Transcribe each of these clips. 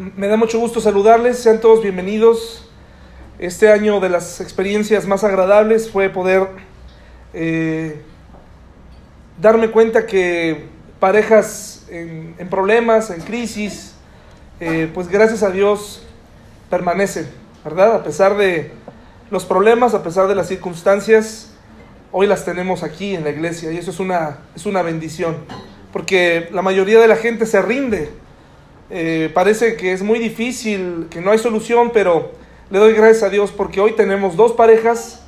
Me da mucho gusto saludarles, sean todos bienvenidos. Este año de las experiencias más agradables fue poder eh, darme cuenta que parejas en, problemas, en crisis, eh, pues gracias a Dios permanecen, ¿verdad? A pesar de los problemas, a pesar de las circunstancias, hoy las tenemos aquí en la iglesia y eso es una, es una bendición, porque la mayoría de la gente se rinde eh, parece que es muy difícil, que no hay solución, pero le doy gracias a Dios porque hoy tenemos dos parejas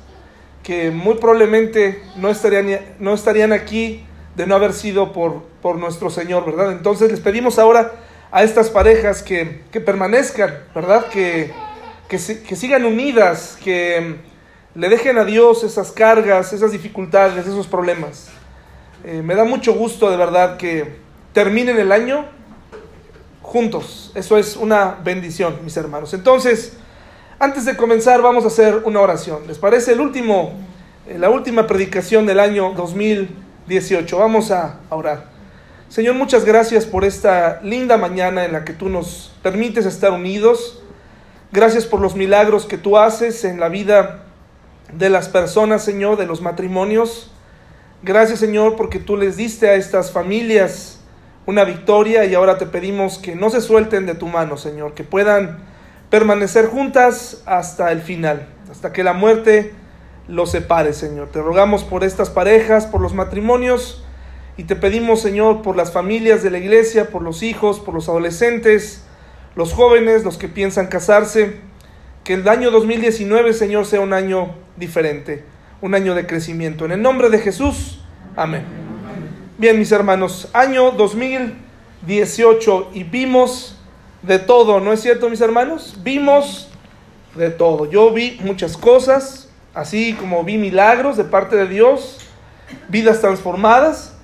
que muy probablemente no estarían, no estarían aquí de no haber sido por, por nuestro Señor, ¿verdad? Entonces les pedimos ahora a estas parejas que, que permanezcan, ¿verdad? Que, que, que, sigan unidas, que le dejen a Dios esas cargas, esas dificultades, esos problemas. Eh, me da mucho gusto de verdad que terminen el año juntos. Eso es una bendición, mis hermanos. Entonces, antes de comenzar, vamos a hacer una oración. ¿Les parece el último, eh, la última predicación del año 2018? Vamos a orar. Señor, muchas gracias por esta linda mañana en la que tú nos permites estar unidos. Gracias por los milagros que tú haces en la vida de las personas, Señor, de los matrimonios. Gracias, Señor, porque tú les diste a estas familias una victoria y ahora te pedimos que no se suelten de tu mano, Señor, que puedan permanecer juntas hasta el final, hasta que la muerte los separe, Señor. Te rogamos por estas parejas, por los matrimonios y te pedimos, Señor, por las familias de la iglesia, por los hijos, por los adolescentes, los jóvenes, los que piensan casarse, que el año 2019, Señor, sea un año diferente, un año de crecimiento. En el nombre de Jesús, amén. Bien, mis hermanos, año 2018 y vimos de todo, ¿no es cierto, mis hermanos? Vimos de todo. Yo vi muchas cosas, así como vi milagros de parte de Dios, vidas transformadas,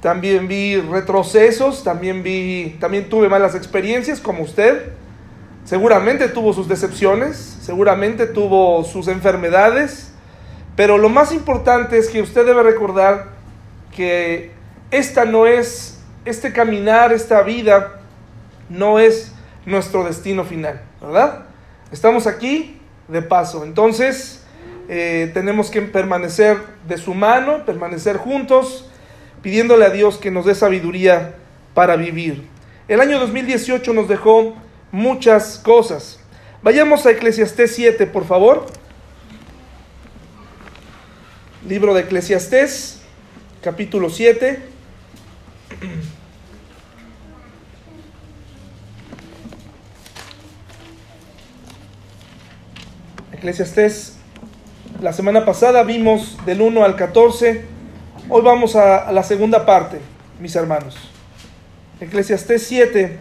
también vi retrocesos, también vi, también tuve malas experiencias como usted. Seguramente tuvo sus decepciones, seguramente tuvo sus enfermedades, pero lo más importante es que usted debe recordar que esta no es, este caminar, esta vida, no es nuestro destino final, ¿verdad? Estamos aquí de paso, entonces eh, tenemos que permanecer de su mano, permanecer juntos, pidiéndole a Dios que nos dé sabiduría para vivir. El año 2018 nos dejó muchas cosas. Vayamos a Eclesiastés 7, por favor. Libro de Eclesiastés, capítulo 7. Eclesiastés, la semana pasada vimos del 1 al 14, hoy vamos a, la segunda parte, mis hermanos. Eclesiastés 7,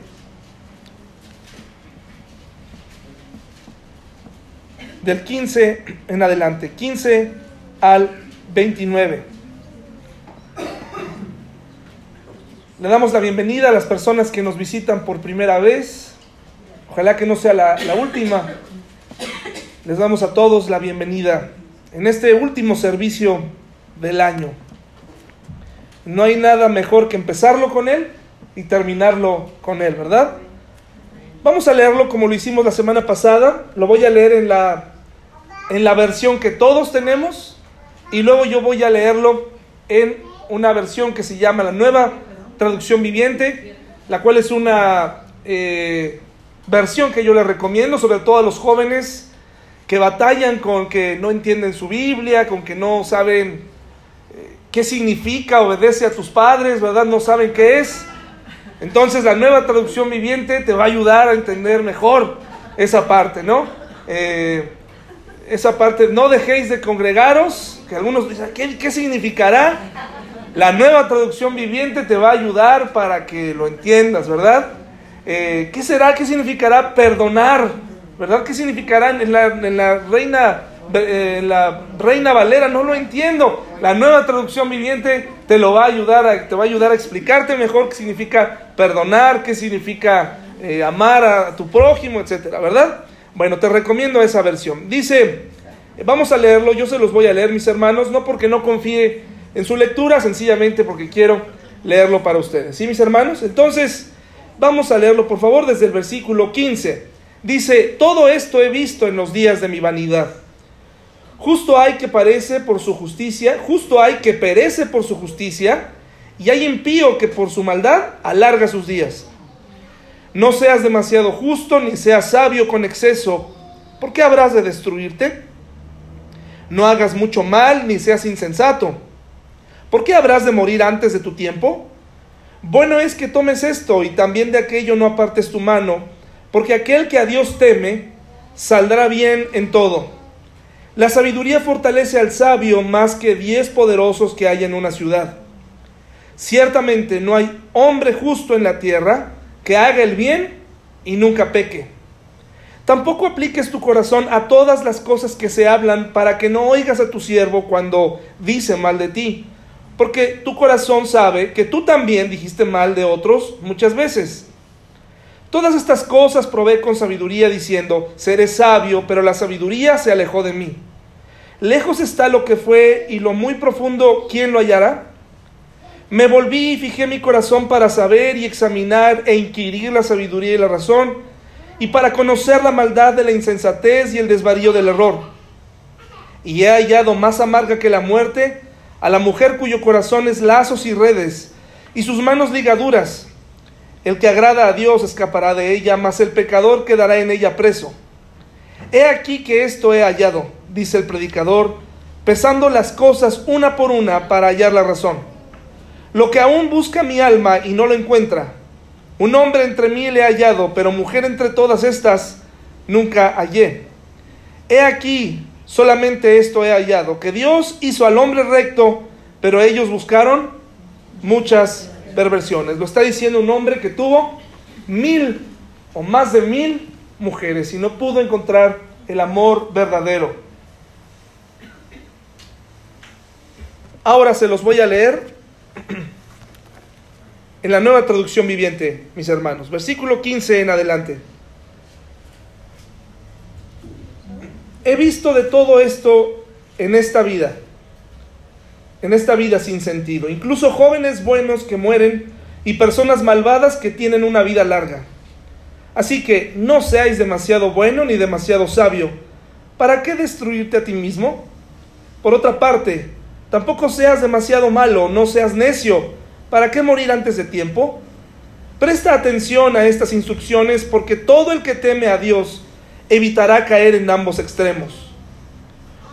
del 15 en adelante, 15 al 29. Le damos la bienvenida a las personas que nos visitan por primera vez. Ojalá que no sea la, última. Les damos a todos la bienvenida en este último servicio del año. No hay nada mejor que empezarlo con Él y terminarlo con Él, ¿verdad? Vamos a leerlo como lo hicimos la semana pasada. Lo voy a leer en la, en la versión que todos tenemos y luego yo voy a leerlo en una versión que se llama la nueva traducción viviente, la cual es una eh, versión que yo les recomiendo, sobre todo a los jóvenes que batallan con que no entienden su Biblia, con que no saben eh, qué significa obedece a tus padres, ¿verdad? No saben qué es. Entonces la nueva traducción viviente te va a ayudar a entender mejor esa parte, ¿no? Eh, esa parte, no dejéis de congregaros, que algunos dicen, ¿qué, qué significará? La nueva traducción viviente te va a ayudar para que lo entiendas, ¿verdad? Eh, ¿Qué será? ¿Qué significará perdonar? ¿Verdad? ¿Qué significará en la, en la reina eh, la Reina Valera? No lo entiendo. La nueva traducción viviente te lo va a ayudar a, te va a ayudar a explicarte mejor qué significa perdonar, qué significa eh, amar a tu prójimo, etcétera, ¿verdad? Bueno, te recomiendo esa versión. Dice, vamos a leerlo, yo se los voy a leer, mis hermanos, no porque no confíe en su lectura, sencillamente porque quiero leerlo para ustedes. ¿Sí, mis hermanos? Entonces, Vamos a leerlo por favor desde el versículo 15. Dice, todo esto he visto en los días de mi vanidad. Justo hay que parece por su justicia, justo hay que perece por su justicia, y hay impío que por su maldad alarga sus días. No seas demasiado justo, ni seas sabio con exceso, ¿por qué habrás de destruirte? No hagas mucho mal, ni seas insensato. ¿Por qué habrás de morir antes de tu tiempo? Bueno es que tomes esto y también de aquello no apartes tu mano, porque aquel que a Dios teme saldrá bien en todo. La sabiduría fortalece al sabio más que diez poderosos que hay en una ciudad. Ciertamente no hay hombre justo en la tierra que haga el bien y nunca peque. Tampoco apliques tu corazón a todas las cosas que se hablan para que no oigas a tu siervo cuando dice mal de ti, porque tu corazón sabe que tú también dijiste mal de otros muchas veces. Todas estas cosas probé con sabiduría diciendo, seré sabio, pero la sabiduría se alejó de mí. Lejos está lo que fue y lo muy profundo, ¿quién lo hallará? Me volví y fijé mi corazón para saber y examinar e inquirir la sabiduría y la razón, y para conocer la maldad de la insensatez y el desvarío del error. Y he hallado más amarga que la muerte a la mujer cuyo corazón es lazos y redes, y sus manos ligaduras. El que agrada a Dios escapará de ella, mas el pecador quedará en ella preso. He aquí que esto he hallado, dice el predicador, pesando las cosas una por una para hallar la razón. Lo que aún busca mi alma y no lo encuentra. Un hombre entre mí le he hallado, pero mujer entre todas estas nunca hallé. He aquí, solamente esto he hallado, que Dios hizo al hombre recto, pero ellos buscaron muchas perversiones. Lo está diciendo un hombre que tuvo mil o más de mil mujeres y no pudo encontrar el amor verdadero. Ahora se los voy a leer en la nueva traducción viviente, mis hermanos. Versículo 15 en adelante. He visto de todo esto en esta vida, en esta vida sin sentido, incluso jóvenes buenos que mueren y personas malvadas que tienen una vida larga. Así que no seáis demasiado bueno ni demasiado sabio. ¿Para qué destruirte a ti mismo? Por otra parte, tampoco seas demasiado malo, no seas necio ¿Para qué morir antes de tiempo? Presta atención a estas instrucciones porque todo el que teme a Dios evitará caer en ambos extremos.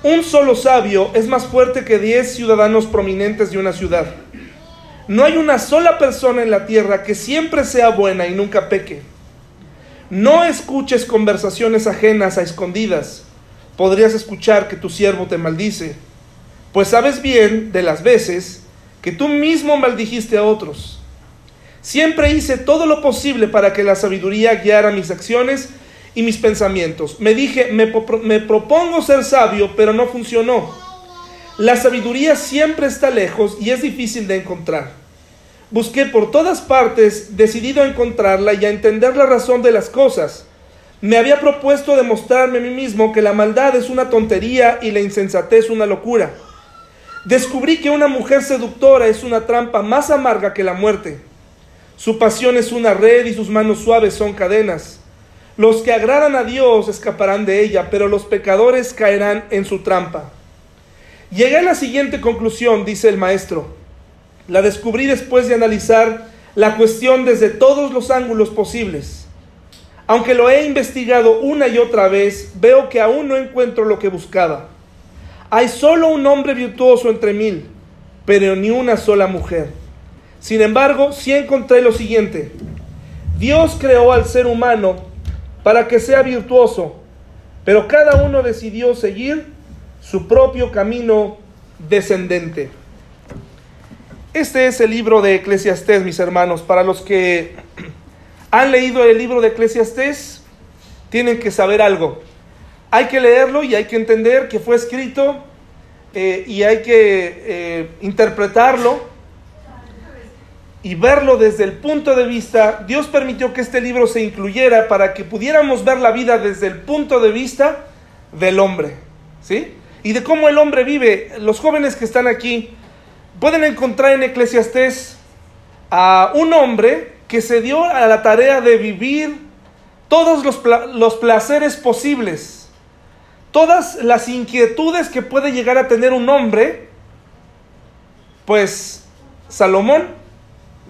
Un solo sabio es más fuerte que diez ciudadanos prominentes de una ciudad. No hay una sola persona en la tierra que siempre sea buena y nunca peque. No escuches conversaciones ajenas a escondidas. Podrías escuchar que tu siervo te maldice, pues sabes bien de las veces que tú mismo maldijiste a otros. Siempre hice todo lo posible para que la sabiduría guiara mis acciones y mis pensamientos. Me dije, me, me, propongo ser sabio, pero no funcionó. La sabiduría siempre está lejos y es difícil de encontrar. Busqué por todas partes, decidido a encontrarla y a entender la razón de las cosas. Me había propuesto demostrarme a mí mismo que la maldad es una tontería y la insensatez una locura. Descubrí que una mujer seductora es una trampa más amarga que la muerte. Su pasión es una red y sus manos suaves son cadenas. Los que agradan a Dios escaparán de ella, pero los pecadores caerán en su trampa. Llegué a la siguiente conclusión, dice el maestro. La descubrí después de analizar la cuestión desde todos los ángulos posibles. Aunque lo he investigado una y otra vez, veo que aún no encuentro lo que buscaba. Hay solo un hombre virtuoso entre mil, pero ni una sola mujer. Sin embargo, sí encontré lo siguiente. Dios creó al ser humano para que sea virtuoso, pero cada uno decidió seguir su propio camino descendente. Este es el libro de Eclesiastés, mis hermanos. Para los que han leído el libro de Eclesiastés, tienen que saber algo hay que leerlo y hay que entender que fue escrito eh, y hay que eh, interpretarlo y verlo desde el punto de vista, Dios permitió que este libro se incluyera para que pudiéramos ver la vida desde el punto de vista del hombre, ¿sí? Y de cómo el hombre vive. Los jóvenes que están aquí pueden encontrar en Eclesiastés a un hombre que se dio a la tarea de vivir todos los, los placeres posibles, todas las inquietudes que puede llegar a tener un hombre, pues Salomón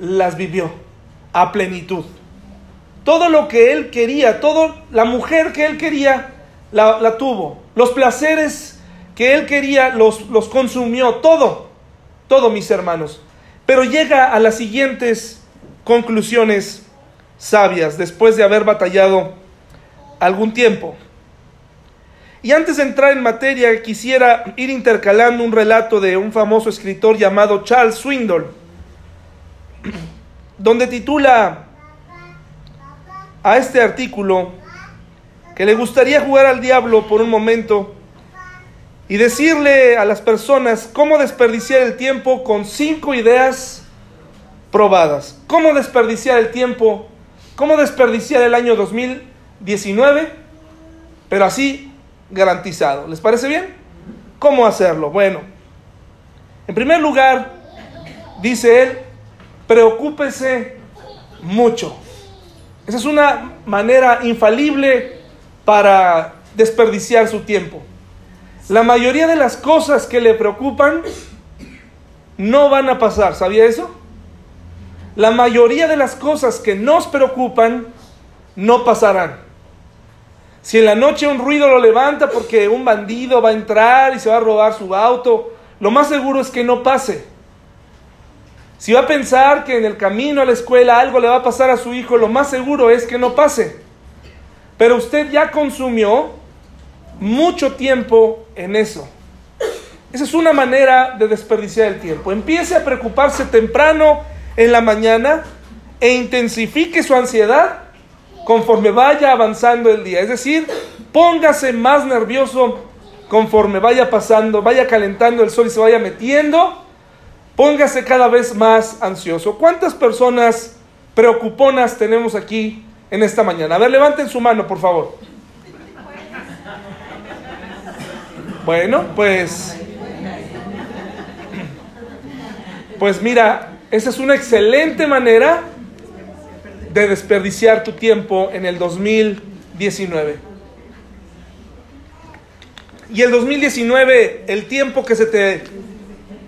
las vivió a plenitud. Todo lo que él quería, toda la mujer que él quería, la, tuvo. Los placeres que él quería, los, los consumió. Todo, todo, mis hermanos. Pero llega a las siguientes conclusiones sabias después de haber batallado algún tiempo. Y antes de entrar en materia, quisiera ir intercalando un relato de un famoso escritor llamado Charles Swindoll, donde titula a este artículo que le gustaría jugar al diablo por un momento y decirle a las personas cómo desperdiciar el tiempo con cinco ideas probadas. ¿Cómo desperdiciar el tiempo? ¿Cómo desperdiciar el año 2019? Pero así garantizado. ¿Les parece bien? ¿Cómo hacerlo? Bueno, en primer lugar, dice él, preocúpese mucho. Esa es una manera infalible para desperdiciar su tiempo. La mayoría de las cosas que le preocupan no van a pasar, ¿sabía eso? La mayoría de las cosas que nos preocupan no pasarán. Si en la noche un ruido lo levanta porque un bandido va a entrar y se va a robar su auto, lo más seguro es que no pase. Si va a pensar que en el camino a la escuela algo le va a pasar a su hijo, lo más seguro es que no pase. Pero usted ya consumió mucho tiempo en eso. Esa es una manera de desperdiciar el tiempo. Empiece a preocuparse temprano en la mañana e intensifique su ansiedad conforme vaya avanzando el día. Es decir, póngase más nervioso conforme vaya pasando, vaya calentando el sol y se vaya metiendo. Póngase cada vez más ansioso. ¿Cuántas personas preocuponas tenemos aquí en esta mañana? A ver, levanten su mano, por favor. Bueno, pues... Pues mira, esa es una excelente manera de desperdiciar tu tiempo en el 2019. Y el 2019, el tiempo que se te,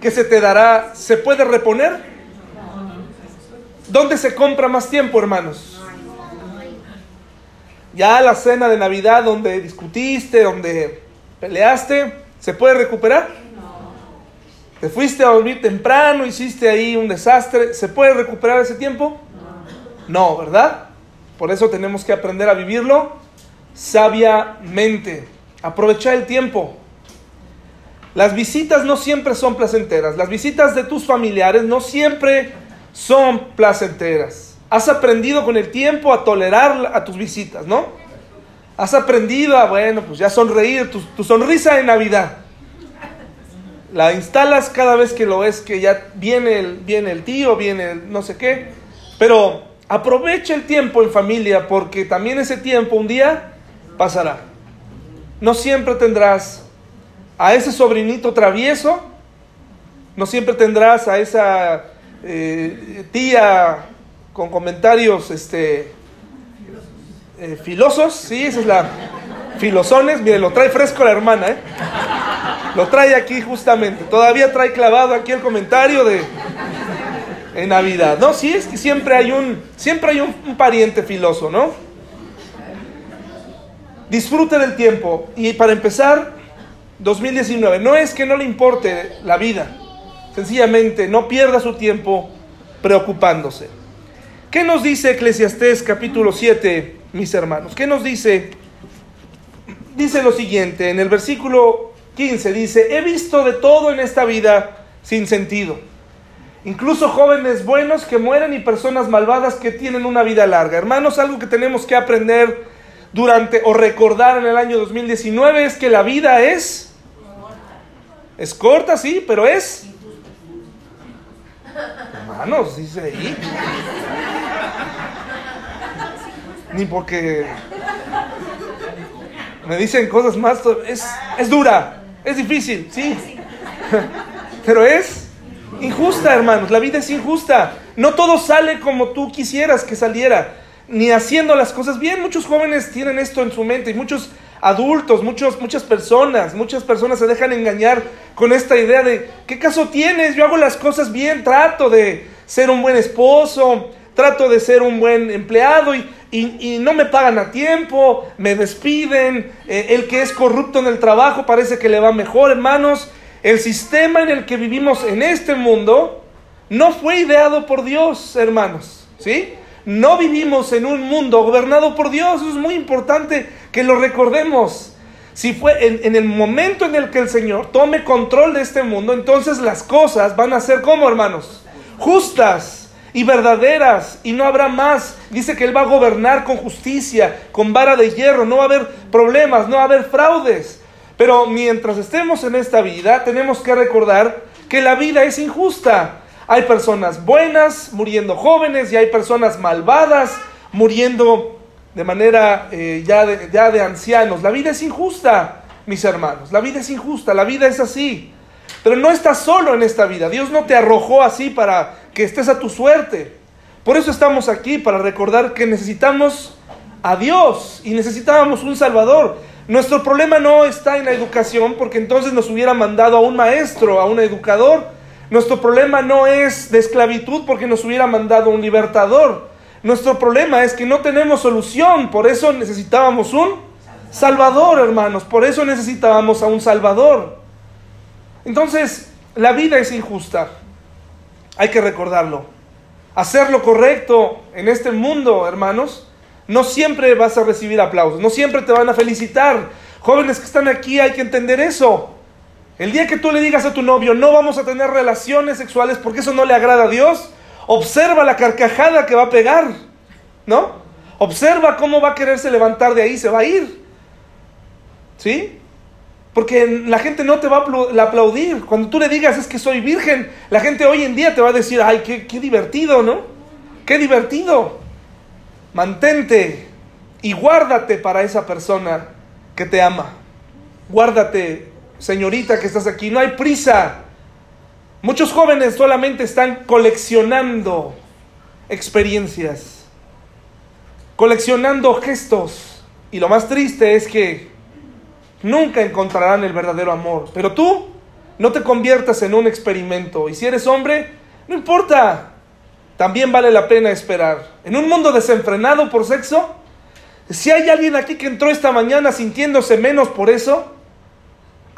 que se te dará, ¿se puede reponer? ¿Dónde se compra más tiempo, hermanos? Ya la cena de Navidad donde discutiste, donde peleaste, ¿se puede recuperar? Te fuiste a dormir temprano, hiciste ahí un desastre. ¿Se puede recuperar ese tiempo? No, ¿verdad? Por eso tenemos que aprender a vivirlo sabiamente. Aprovechar el tiempo. Las visitas no siempre son placenteras. Las visitas de tus familiares no siempre son placenteras. Has aprendido con el tiempo a tolerar a tus visitas, ¿no? Has aprendido a, bueno, pues ya sonreír, tu, tu sonrisa de Navidad la instalas cada vez que lo ves que ya viene el, viene el tío, viene el no sé qué. Pero aprovecha el tiempo en familia porque también ese tiempo un día pasará. No siempre tendrás a ese sobrinito travieso, no siempre tendrás a esa eh, tía con comentarios este, eh, filosos, sí, esa es la filosones, mire, lo trae fresco la hermana, ¿eh? Lo trae aquí justamente. Todavía trae clavado aquí el comentario de en Navidad. No, sí es que siempre hay un siempre hay un, pariente filoso, ¿no? Disfrute del tiempo y para empezar 2019, no es que no le importe la vida. Sencillamente no pierda su tiempo preocupándose. ¿Qué nos dice Eclesiastés capítulo 7, mis hermanos? ¿Qué nos dice dice lo siguiente, en el versículo 15 dice, he visto de todo en esta vida sin sentido. Incluso jóvenes buenos que mueren y personas malvadas que tienen una vida larga. Hermanos, algo que tenemos que aprender durante o recordar en el año 2019 es que la vida es es corta, sí, pero es hermanos, dice ahí. Ni porque me dicen cosas más, es, es dura, es difícil, sí. Pero es injusta, hermanos, la vida es injusta. No todo sale como tú quisieras que saliera, ni haciendo las cosas bien. Muchos jóvenes tienen esto en su mente y muchos adultos, muchos, muchas personas, muchas personas se dejan engañar con esta idea de, ¿qué caso tienes? Yo hago las cosas bien, trato de ser un buen esposo, trato de ser un buen empleado y, y, no me pagan a tiempo, me despiden, eh, el que es corrupto en el trabajo parece que le va mejor, hermanos. El sistema en el que vivimos en este mundo no fue ideado por Dios, hermanos, ¿sí? No vivimos en un mundo gobernado por Dios, es muy importante que lo recordemos. Si fue en, en, el momento en el que el Señor tome control de este mundo, entonces las cosas van a ser como, hermanos, justas y verdaderas y no habrá más. Dice que Él va a gobernar con justicia, con vara de hierro, no va a haber problemas, no va a haber fraudes. Pero mientras estemos en esta vida, tenemos que recordar que la vida es injusta. Hay personas buenas muriendo jóvenes y hay personas malvadas muriendo de manera eh, ya, de, ancianos. La vida es injusta, mis hermanos. La vida es injusta, la vida es así. Pero no estás solo en esta vida. Dios no te arrojó así para que estés a tu suerte. Por eso estamos aquí, para recordar que necesitamos a Dios y necesitábamos un Salvador. Nuestro problema no está en la educación, porque entonces nos hubiera mandado a un maestro, a un educador, nuestro problema no es de esclavitud porque nos hubiera mandado un libertador. Nuestro problema es que no tenemos solución, por eso necesitábamos un Salvador, hermanos, por eso necesitábamos a un Salvador. Entonces, la vida es injusta, hay que recordarlo. Hacer lo correcto en este mundo, hermanos, no siempre vas a recibir aplausos, no siempre te van a felicitar. Jóvenes que están aquí, hay que entender eso. El día que tú le digas a tu novio, no vamos a tener relaciones sexuales porque eso no le agrada a Dios, observa la carcajada que va a pegar, ¿no? Observa cómo va a quererse levantar de ahí, se va a ir. ¿Sí? Porque la gente no te va a aplaudir. Cuando tú le digas es que soy virgen, la gente hoy en día te va a decir, ay, qué, qué divertido, ¿no? Qué divertido. Mantente y guárdate para esa persona que te ama. Guárdate señorita que estás aquí, no hay prisa. Muchos jóvenes solamente están coleccionando experiencias, coleccionando gestos. Y lo más triste es que nunca encontrarán el verdadero amor. Pero tú no te conviertas en un experimento. Y si eres hombre, no importa. También vale la pena esperar. En un mundo desenfrenado por sexo, si hay alguien aquí que entró esta mañana sintiéndose menos por eso,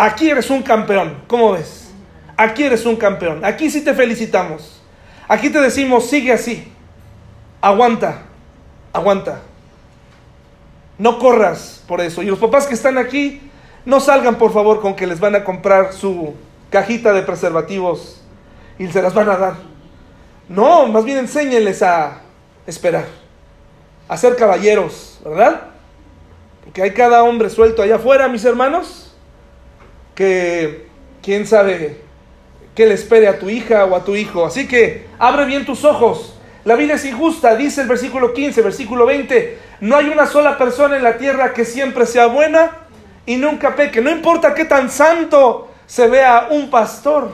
Aquí eres un campeón, ¿cómo ves? Aquí eres un campeón, aquí sí te felicitamos. Aquí te decimos, sigue así, aguanta, aguanta. No corras por eso. Y los papás que están aquí, no salgan por favor con que les van a comprar su cajita de preservativos y se las van a dar. No, más bien enséñenles a esperar, a ser caballeros, ¿verdad? Porque hay cada hombre suelto allá afuera, mis hermanos que quién sabe qué le espere a tu hija o a tu hijo. Así que abre bien tus ojos. La vida es injusta, dice el versículo 15, versículo 20. No hay una sola persona en la tierra que siempre sea buena y nunca peque. No importa qué tan santo se vea un pastor.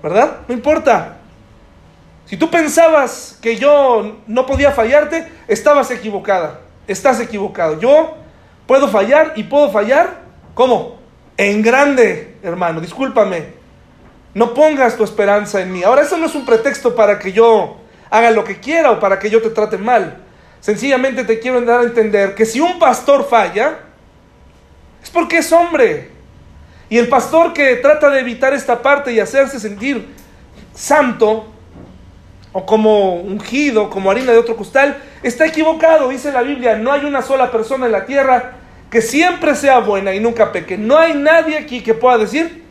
¿Verdad? No importa. Si tú pensabas que yo no podía fallarte, estabas equivocada. Estás equivocado. Yo puedo fallar y puedo fallar. ¿Cómo? En grande, hermano, discúlpame. No pongas tu esperanza en mí. Ahora, eso no es un pretexto para que yo haga lo que quiera o para que yo te trate mal. Sencillamente te quiero dar a entender que si un pastor falla, es porque es hombre. Y el pastor que trata de evitar esta parte y hacerse sentir santo, o como ungido, como harina de otro costal, está equivocado. Dice la Biblia, no hay una sola persona en la tierra que siempre sea buena y nunca peque. No hay nadie aquí que pueda decir,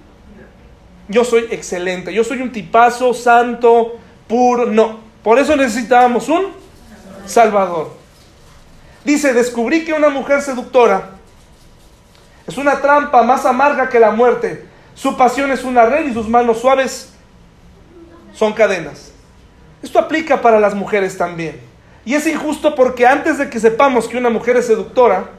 yo soy excelente, yo soy un tipazo, santo, puro. No, por eso necesitábamos un Salvador. Dice, descubrí que una mujer seductora es una trampa más amarga que la muerte. Su pasión es una red y sus manos suaves son cadenas. Esto aplica para las mujeres también. Y es injusto porque antes de que sepamos que una mujer es seductora,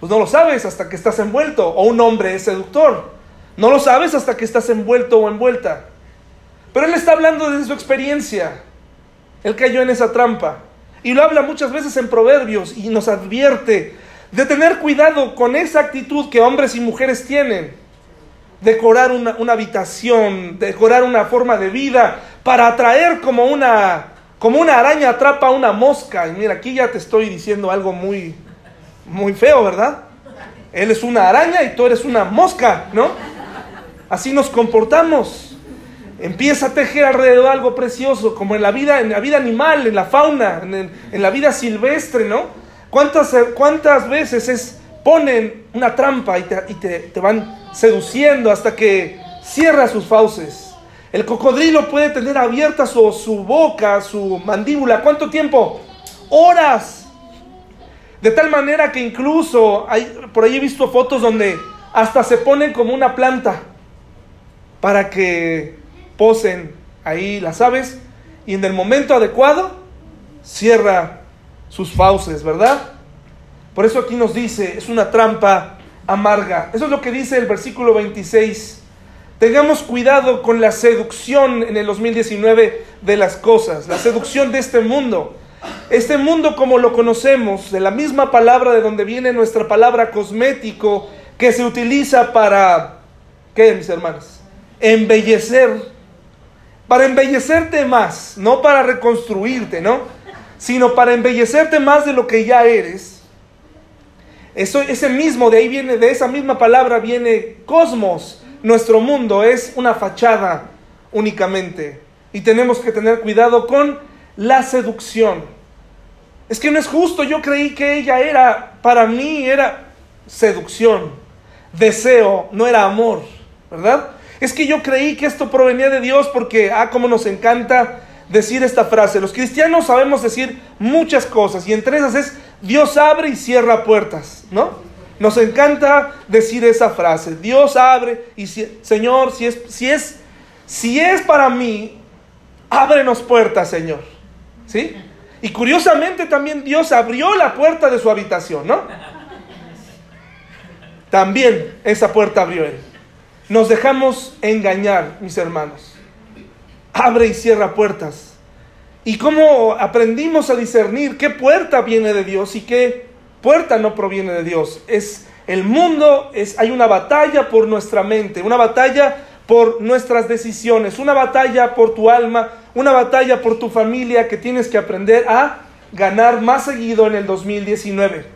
pues no lo sabes hasta que estás envuelto. O un hombre es seductor. No lo sabes hasta que estás envuelto o envuelta. Pero él está hablando de su experiencia. Él cayó en esa trampa. Y lo habla muchas veces en Proverbios y nos advierte de tener cuidado con esa actitud que hombres y mujeres tienen. Decorar una, una habitación, decorar una forma de vida para atraer como una, como una araña atrapa a una mosca. Y mira, aquí ya te estoy diciendo algo muy, muy feo, ¿verdad? Él es una araña y tú eres una mosca, ¿no? Así nos comportamos empieza a tejer alrededor algo precioso, como en la vida, en la vida animal, en la fauna, en, la vida silvestre, ¿no? ¿Cuántas, cuántas veces es, ponen una trampa y, te, van seduciendo hasta que cierra sus fauces? El cocodrilo puede tener abierta su, su boca, su mandíbula. ¿Cuánto tiempo? Horas. De tal manera que incluso hay, por ahí he visto fotos donde hasta se ponen como una planta para que posen ahí las aves y en el momento adecuado cierra sus fauces, ¿verdad? Por eso aquí nos dice, es una trampa amarga. Eso es lo que dice el versículo 26. Tengamos cuidado con la seducción en el 2019 de las cosas, la seducción de este mundo. Este mundo como lo conocemos, de la misma palabra de donde viene nuestra palabra cosmético, que se utiliza para, ¿qué, mis hermanos? Embellecer para embellecerte más, no para reconstruirte, ¿no? Sino para embellecerte más de lo que ya eres. Eso, ese mismo, de ahí viene, de esa misma palabra viene cosmos. Nuestro mundo es una fachada únicamente. Y tenemos que tener cuidado con la seducción. Es que no es justo, yo creí que ella era, para mí era seducción, deseo, no era amor, ¿verdad? Es que yo creí que esto provenía de Dios porque, ah, como nos encanta decir esta frase. Los cristianos sabemos decir muchas cosas y entre esas es Dios abre y cierra puertas, ¿no? Nos encanta decir esa frase. Dios abre y Señor, si es, si es, si es para mí, ábrenos puertas, Señor. ¿Sí? Y curiosamente también Dios abrió la puerta de su habitación, ¿no? También esa puerta abrió él. Nos dejamos engañar, mis hermanos. Abre y cierra puertas. ¿Y cómo aprendimos a discernir qué puerta viene de Dios y qué puerta no proviene de Dios? Es el mundo, es, hay una batalla por nuestra mente, una batalla por nuestras decisiones, una batalla por tu alma, una batalla por tu familia que tienes que aprender a ganar más seguido en el 2019.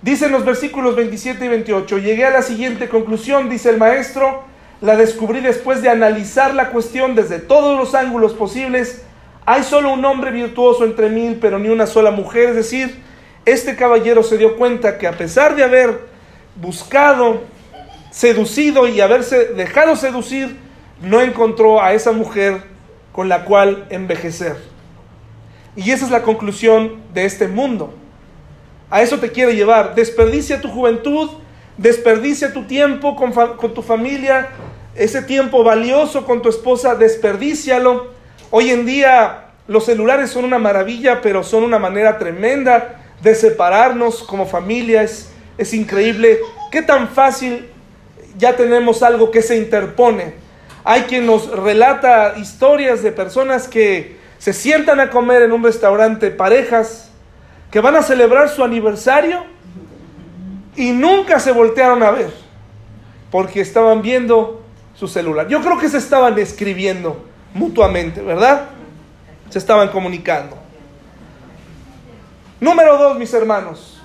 Dice en los versículos 27 y 28, llegué a la siguiente conclusión, dice el maestro, la descubrí después de analizar la cuestión desde todos los ángulos posibles. Hay solo un hombre virtuoso entre mil, pero ni una sola mujer. Es decir, este caballero se dio cuenta que a pesar de haber buscado, seducido y haberse dejado seducir, no encontró a esa mujer con la cual envejecer. Y esa es la conclusión de este mundo. A eso te quiere llevar. Desperdicia tu juventud, desperdicia tu tiempo con, tu familia, ese tiempo valioso con tu esposa, desperdícialo. Hoy en día los celulares son una maravilla, pero son una manera tremenda de separarnos como familia. Es, es increíble qué tan fácil ya tenemos algo que se interpone. Hay quien nos relata historias de personas que se sientan a comer en un restaurante, parejas, que van a celebrar su aniversario y nunca se voltearon a ver porque estaban viendo su celular. Yo creo que se estaban escribiendo mutuamente, ¿verdad? Se estaban comunicando. Número dos, mis hermanos.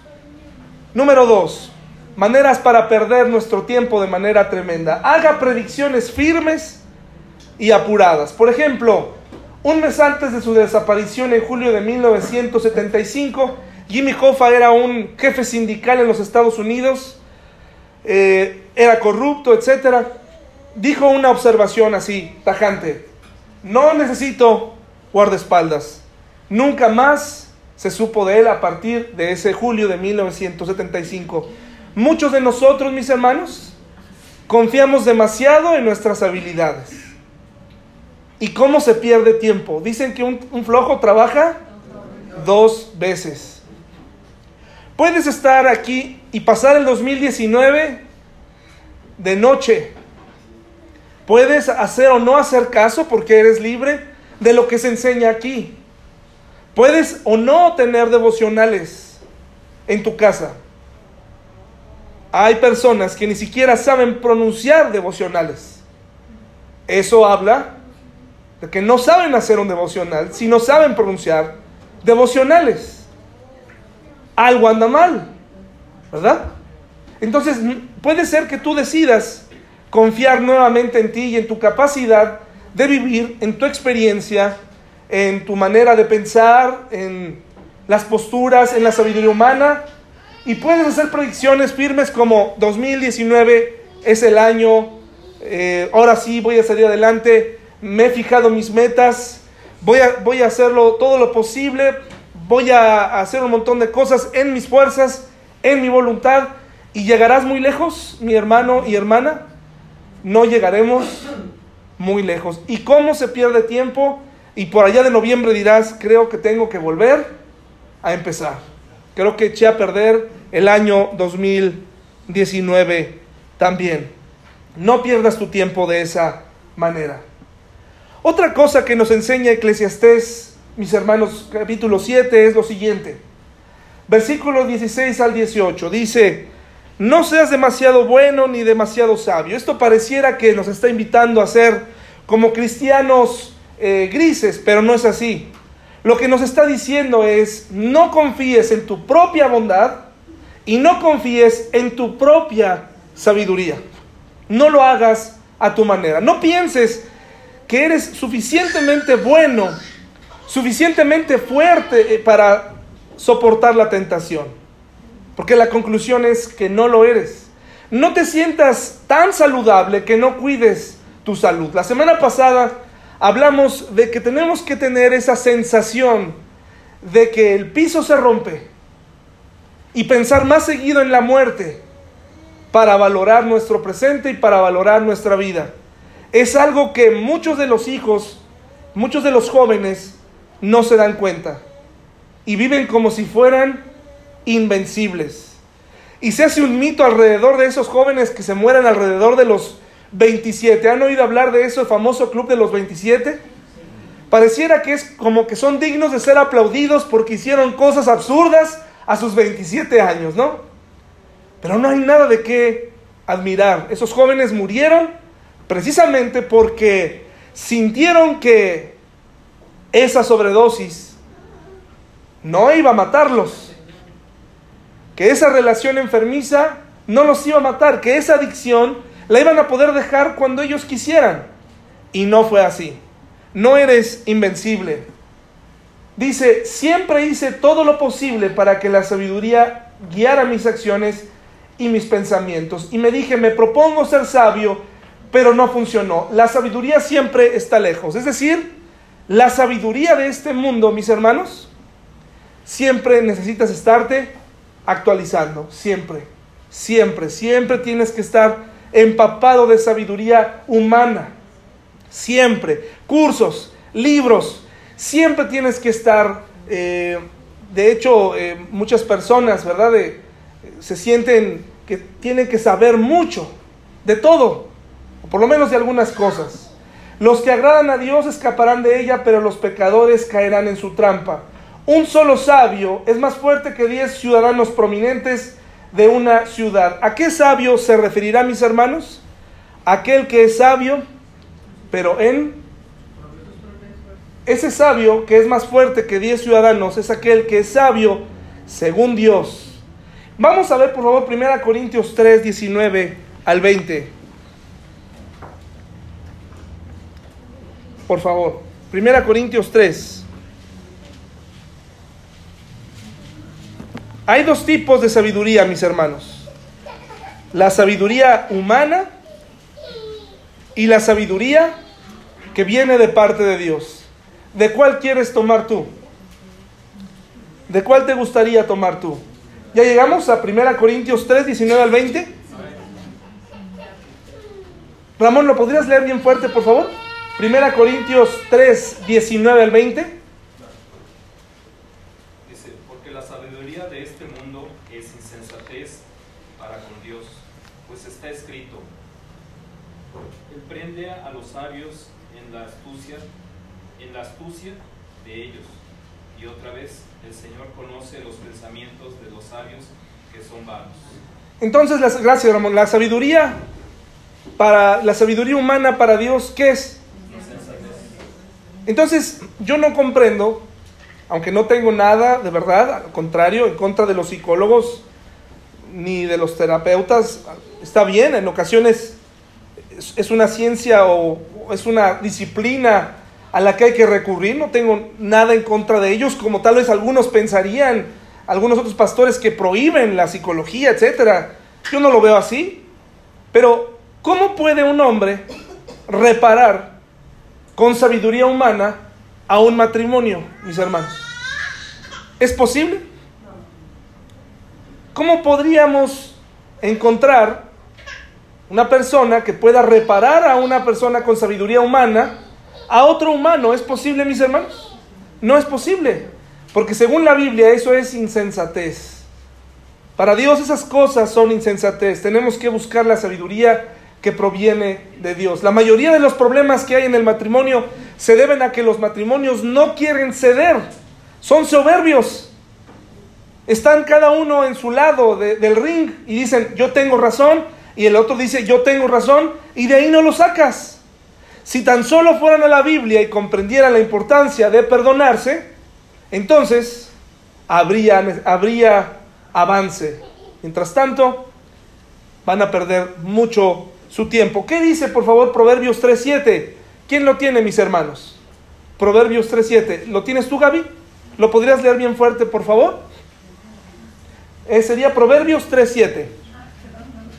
Número dos, maneras para perder nuestro tiempo de manera tremenda. Haga predicciones firmes y apuradas. Por ejemplo, un mes antes de su desaparición en julio de 1975, Jimmy Hoffa era un jefe sindical en los Estados Unidos, eh, era corrupto, etc. Dijo una observación así, tajante, no necesito guardaespaldas. Nunca más se supo de él a partir de ese julio de 1975. Muchos de nosotros, mis hermanos, confiamos demasiado en nuestras habilidades. ¿Y cómo se pierde tiempo? Dicen que un, flojo trabaja dos veces. Puedes estar aquí y pasar el 2019 de noche. Puedes hacer o no hacer caso porque eres libre de lo que se enseña aquí. Puedes o no tener devocionales en tu casa. Hay personas que ni siquiera saben pronunciar devocionales. Eso habla de que no saben hacer un devocional, si no saben pronunciar devocionales. Algo anda mal, ¿verdad? Entonces, puede ser que tú decidas confiar nuevamente en ti y en tu capacidad de vivir, en tu experiencia, en tu manera de pensar, en las posturas, en la sabiduría humana, y puedes hacer predicciones firmes como 2019 es el año, eh, ahora sí voy a salir adelante, me he fijado mis metas, voy a, voy a hacerlo todo lo posible, voy a hacer un montón de cosas en mis fuerzas, en mi voluntad, y llegarás muy lejos, mi hermano y hermana. No llegaremos muy lejos. ¿Y cómo se pierde tiempo? Y por allá de noviembre dirás, creo que tengo que volver a empezar. Creo que eché a perder el año 2019 también. No pierdas tu tiempo de esa manera. Otra cosa que nos enseña Eclesiastés, mis hermanos, capítulo 7 es lo siguiente. Versículos 16 al 18 dice, no seas demasiado bueno ni demasiado sabio. Esto pareciera que nos está invitando a ser como cristianos eh, grises, pero no es así. Lo que nos está diciendo es, no confíes en tu propia bondad y no confíes en tu propia sabiduría. No lo hagas a tu manera. No pienses que eres suficientemente bueno, suficientemente fuerte eh, para soportar la tentación. Porque la conclusión es que no lo eres. No te sientas tan saludable que no cuides tu salud. La semana pasada hablamos de que tenemos que tener esa sensación de que el piso se rompe y pensar más seguido en la muerte para valorar nuestro presente y para valorar nuestra vida. Es algo que muchos de los hijos, muchos de los jóvenes no se dan cuenta y viven como si fueran invencibles. Y se hace un mito alrededor de esos jóvenes que se mueren alrededor de los 27. ¿Han oído hablar de eso, el famoso club de los 27? Pareciera que es como que son dignos de ser aplaudidos porque hicieron cosas absurdas a sus 27 años, ¿no? Pero no hay nada de qué admirar. Esos jóvenes murieron precisamente porque sintieron que esa sobredosis no iba a matarlos que esa relación enfermiza no los iba a matar, que esa adicción la iban a poder dejar cuando ellos quisieran. Y no fue así. No eres invencible. Dice, siempre hice todo lo posible para que la sabiduría guiara mis acciones y mis pensamientos. Y me dije, me propongo ser sabio, pero no funcionó. La sabiduría siempre está lejos. Es decir, la sabiduría de este mundo, mis hermanos, siempre necesitas estarte actualizando, siempre, siempre, siempre tienes que estar empapado de sabiduría humana, siempre, cursos, libros, siempre tienes que estar, eh, de hecho, eh, muchas personas, ¿verdad? se sienten que tienen que saber mucho de todo, o por lo menos de algunas cosas. Los que agradan a Dios escaparán de ella, pero los pecadores caerán en su trampa. Un solo sabio es más fuerte que diez ciudadanos prominentes de una ciudad. ¿A qué sabio se referirá, mis hermanos? Aquel que es sabio, pero en... Ese sabio que es más fuerte que diez ciudadanos es aquel que es sabio según Dios. Vamos a ver, por favor, 1 Corintios 3, 19 al 20. Por favor, 1 Corintios 3. Hay dos tipos de sabiduría, mis hermanos. La sabiduría humana y la sabiduría que viene de parte de Dios. ¿De cuál quieres tomar tú? ¿De cuál te gustaría tomar tú? ¿Ya llegamos a 1 Corintios 3, 19 al 20? Ramón, ¿lo podrías leer bien fuerte, por favor? 1 Corintios 3, 19 al 20. prende a los sabios en la astucia en la astucia de ellos. Y otra vez, el Señor conoce los pensamientos de los sabios que son vanos. Entonces, las, gracias Ramón, la sabiduría para la sabiduría humana para Dios, ¿qué es? Entonces, yo no comprendo, aunque no tengo nada de verdad, al contrario, en contra de los psicólogos ni de los terapeutas, está bien, en ocasiones es, es una ciencia o es una disciplina a la que hay que recurrir, no tengo nada en contra de ellos, como tal vez algunos pensarían, algunos otros pastores que prohíben la psicología, etcétera. Yo no lo veo así, pero ¿cómo puede un hombre reparar con sabiduría humana a un matrimonio, mis hermanos? ¿Es posible? ¿Cómo podríamos encontrar una persona que pueda reparar a una persona con sabiduría humana a otro humano? ¿Es posible, mis hermanos? No es posible, porque según la Biblia eso es insensatez. Para Dios esas cosas son insensatez. Tenemos que buscar la sabiduría que proviene de Dios. La mayoría de los problemas que hay en el matrimonio se deben a que los matrimonios no quieren ceder. Son soberbios. Están cada uno en su lado de, del ring y dicen, yo tengo razón, y el otro dice, yo tengo razón, y de ahí no lo sacas. Si tan solo fueran a la Biblia y comprendieran la importancia de perdonarse, entonces habría, habría avance. Mientras tanto, van a perder mucho su tiempo. ¿Qué dice, por favor, Proverbios 3.7? ¿Quién lo tiene, mis hermanos? Proverbios 3.7. ¿Lo tienes tú, Gaby? ¿Lo podrías leer bien fuerte, por favor? Eh, sería Proverbios 3.7.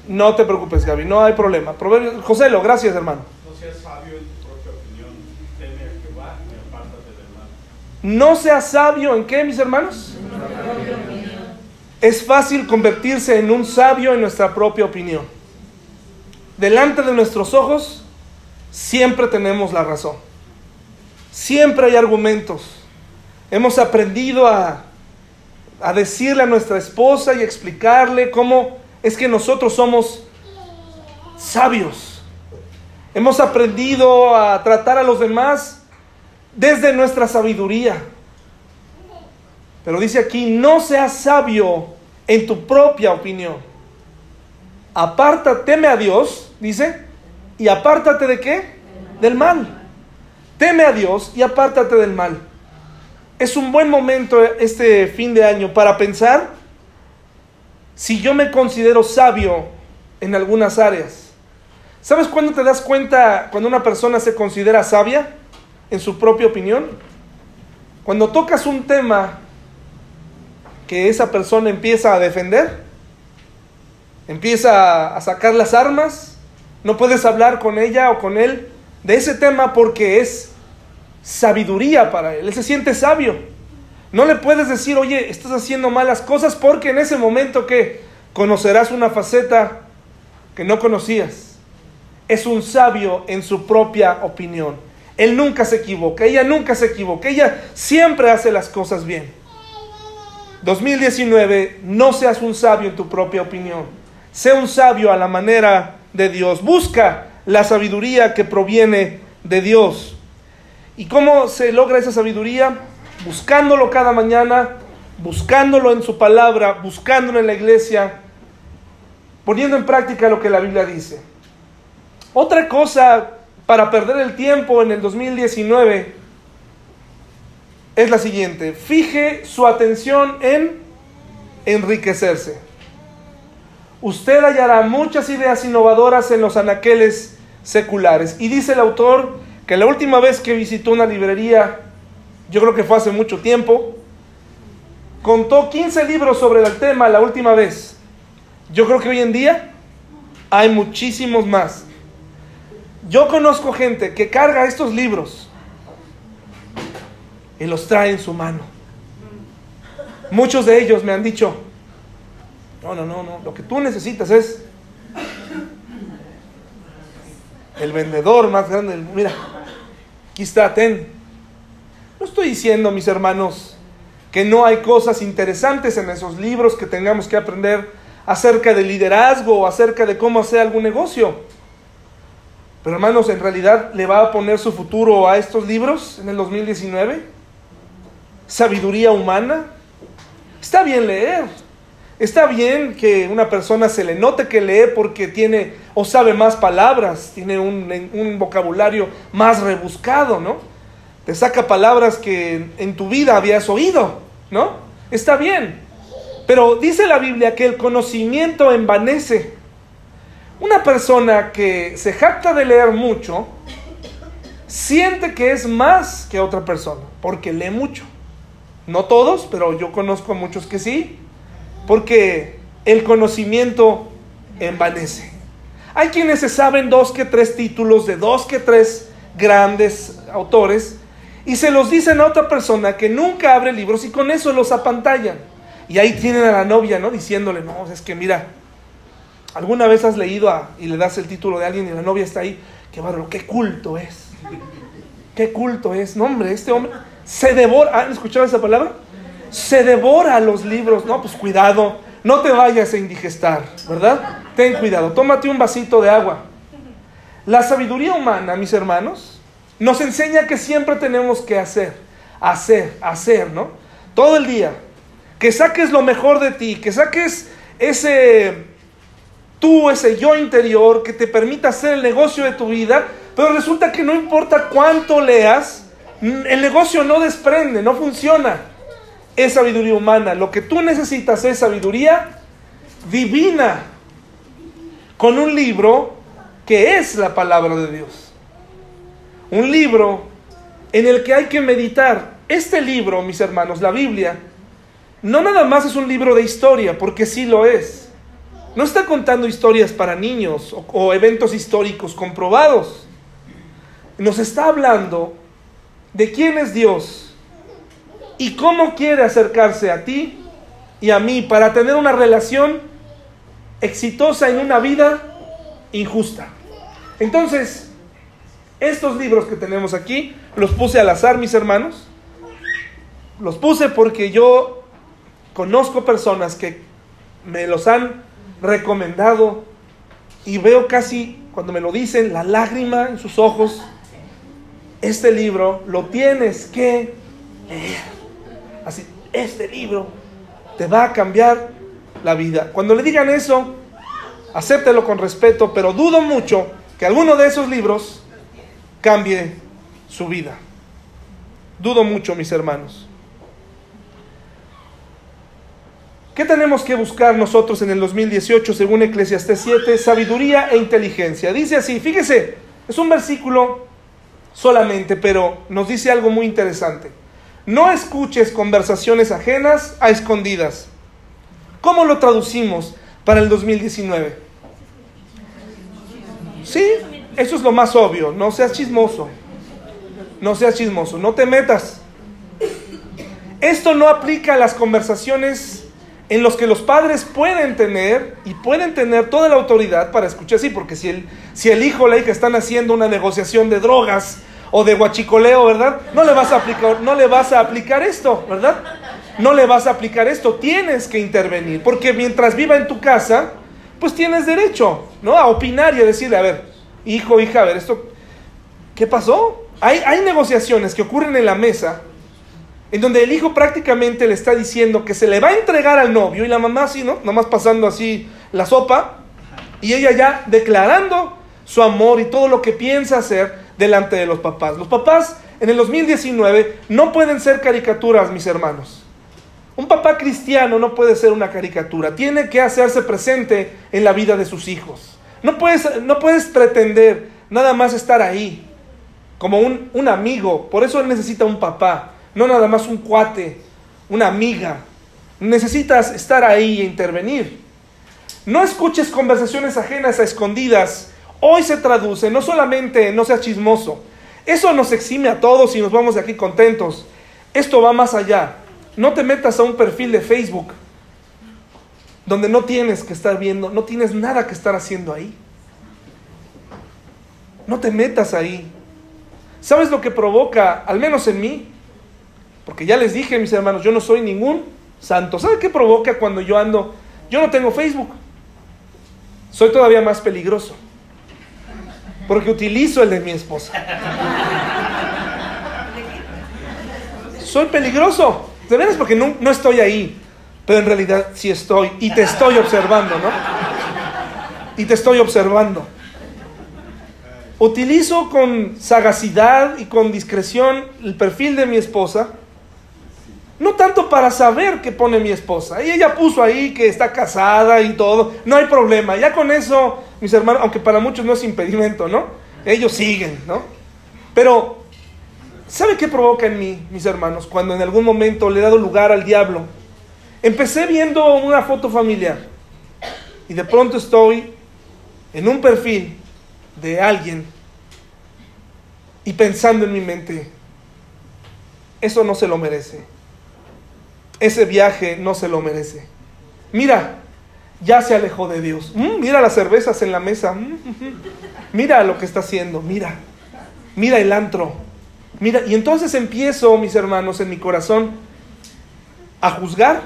No te preocupes, Gaby, no hay problema. Proverbios, José, lo, gracias, hermano. No seas sabio en tu propia opinión, teme a Jehová y apártate del mal. No seas sabio en qué, mis hermanos? Es fácil convertirse en un sabio en nuestra propia opinión. Delante de nuestros ojos siempre tenemos la razón. Siempre hay argumentos. Hemos aprendido a, a decirle a nuestra esposa y explicarle cómo es que nosotros somos sabios. Hemos aprendido a tratar a los demás desde nuestra sabiduría. Pero dice aquí, no seas sabio en tu propia opinión. Apártate, teme a Dios, dice, y apártate de qué? Del mal. Teme a Dios y apártate del mal. Es un buen momento este fin de año para pensar si yo me considero sabio en algunas áreas. ¿Sabes cuándo te das cuenta cuando una persona se considera sabia en su propia opinión? Cuando tocas un tema que esa persona empieza a defender, empieza a sacar las armas, no puedes hablar con ella o con él de ese tema porque es sabiduría para él, él se siente sabio. No le puedes decir, oye, estás haciendo malas cosas porque en ese momento que conocerás una faceta que no conocías. Es un sabio en su propia opinión. Él nunca se equivoca, ella nunca se equivoca, ella siempre hace las cosas bien. 2019, no seas un sabio en tu propia opinión. Sé un sabio a la manera de Dios. Busca la sabiduría que proviene de Dios. ¿Y cómo se logra esa sabiduría? Buscándolo cada mañana, buscándolo en su palabra, buscándolo en la iglesia, poniendo en práctica lo que la Biblia dice. Otra cosa para perder el tiempo en el 2019 es la siguiente. Fije su atención en enriquecerse. Usted hallará muchas ideas innovadoras en los anaqueles seculares. Y dice el autor que la última vez que visitó una librería, yo creo que fue hace mucho tiempo, contó 15 libros sobre el tema la última vez. Yo creo que hoy en día hay muchísimos más. Yo conozco gente que carga estos libros y los trae en su mano. Muchos de ellos me han dicho, no, no, no, no, lo que tú necesitas es el vendedor más grande del Mira, aquí está, ten. No estoy diciendo, mis hermanos, que no hay cosas interesantes en esos libros que tengamos que aprender acerca de liderazgo o acerca de cómo hacer algún negocio. Pero hermanos, ¿en realidad le va a poner su futuro a estos libros en el 2019? ¿Sabiduría humana? Está bien leer. Está bien que una persona se le note que lee porque tiene o sabe más palabras, tiene un, un vocabulario más rebuscado, ¿no? Te saca palabras que en tu vida habías oído, ¿no? Está bien. Pero dice la Biblia que el conocimiento envanece. Una persona que se jacta de leer mucho, siente que es más que otra persona, porque lee mucho. No todos, pero yo conozco a muchos que sí, porque el conocimiento envanece. Hay quienes se saben dos que tres títulos de dos que tres grandes autores y se los dicen a otra persona que nunca abre libros y con eso los apantallan. Y ahí tienen a la novia, ¿no? Diciéndole, no, es que mira, ¿alguna vez has leído a, y le das el título de alguien y la novia está ahí? Qué bárbaro, qué culto es. Qué culto es. No, hombre, este hombre se devora. ¿Han escuchado esa palabra? Se devora los libros. No, pues cuidado. No te vayas a indigestar, ¿verdad? Ten cuidado. Tómate un vasito de agua. La sabiduría humana, mis hermanos, nos enseña que siempre tenemos que hacer, hacer, hacer, ¿no? Todo el día. Que saques lo mejor de ti, que saques ese tú, ese yo interior que te permita hacer el negocio de tu vida, pero resulta que no importa cuánto leas, el negocio no desprende, no funciona. Es sabiduría humana. Lo que tú necesitas es sabiduría divina. Con un libro que es la palabra de Dios. Un libro en el que hay que meditar. Este libro, mis hermanos, la Biblia, no nada más es un libro de historia, porque sí lo es. No está contando historias para niños o, eventos históricos comprobados. Nos está hablando de quién es Dios y cómo quiere acercarse a ti y a mí para tener una relación exitosa en una vida injusta. Entonces, estos libros que tenemos aquí, los puse al azar, mis hermanos. Los puse porque yo conozco personas que me los han recomendado y veo casi, cuando me lo dicen, la lágrima en sus ojos este libro lo tienes que leer. Así, este libro te va a cambiar la vida. Cuando le digan eso, acéptelo con respeto, pero dudo mucho que alguno de esos libros cambie su vida. Dudo mucho, mis hermanos. ¿Qué tenemos que buscar nosotros en el 2018 según Eclesiastés 7? Sabiduría e inteligencia. Dice así, fíjese, es un versículo solamente, pero nos dice algo muy interesante. No escuches conversaciones ajenas a escondidas. ¿Cómo lo traducimos para el 2019? Sí, eso es lo más obvio. No seas chismoso. No seas chismoso. No te metas. Esto no aplica a las conversaciones en los que los padres pueden tener y pueden tener toda la autoridad para escuchar, sí, porque si el, si el hijo o la hija están haciendo una negociación de drogas o de guachicoleo, ¿verdad? No le vas a aplicar, no le vas a aplicar esto, ¿verdad? No le vas a aplicar esto, tienes que intervenir, porque mientras viva en tu casa, pues tienes derecho, ¿no? A opinar y a decirle, a ver, hijo, hija, a ver, esto, ¿qué pasó? Hay, hay negociaciones que ocurren en la mesa en donde el hijo prácticamente le está diciendo que se le va a entregar al novio y la mamá así, ¿no? Nomás pasando así la sopa y ella ya declarando su amor y todo lo que piensa hacer delante de los papás. Los papás en el 2019 no pueden ser caricaturas, mis hermanos. Un papá cristiano no puede ser una caricatura, tiene que hacerse presente en la vida de sus hijos. No puedes, no puedes pretender nada más estar ahí como un, un amigo, por eso él necesita un papá no nada más un cuate, una amiga. Necesitas estar ahí e intervenir. No escuches conversaciones ajenas a escondidas. Hoy se traduce no solamente no seas chismoso. Eso nos exime a todos y nos vamos de aquí contentos. Esto va más allá. No te metas a un perfil de Facebook donde no tienes que estar viendo, no tienes nada que estar haciendo ahí. No te metas ahí. ¿Sabes lo que provoca, al menos en mí? Porque ya les dije, mis hermanos, yo no soy ningún santo. ¿Sabe qué provoca cuando yo ando? Yo no tengo Facebook. Soy todavía más peligroso. porque utilizo el de mi esposa. Soy peligroso, de veras porque no, no estoy ahí, pero en realidad sí estoy y te estoy observando, ¿no? Y te estoy observando. Utilizo con sagacidad y con discreción el perfil de mi esposa no tanto para saber qué pone mi esposa. Y ella puso ahí que está casada y todo. No hay problema. Ya con eso, mis hermanos, aunque para muchos no es impedimento, ¿no? Ellos siguen, ¿no? Pero, ¿sabe qué provoca en mí, mis hermanos? Cuando en algún momento le he dado lugar al diablo. Empecé viendo una foto familiar. Y de pronto estoy en un perfil de alguien y pensando en mi mente, eso no se lo merece ese viaje no se lo merece. Mira, ya se alejó de Dios. Mm, mira las cervezas en la mesa. Mm, mira lo que está haciendo. Mira, mira el antro. Mira, y entonces empiezo, mis hermanos, en mi corazón a juzgar,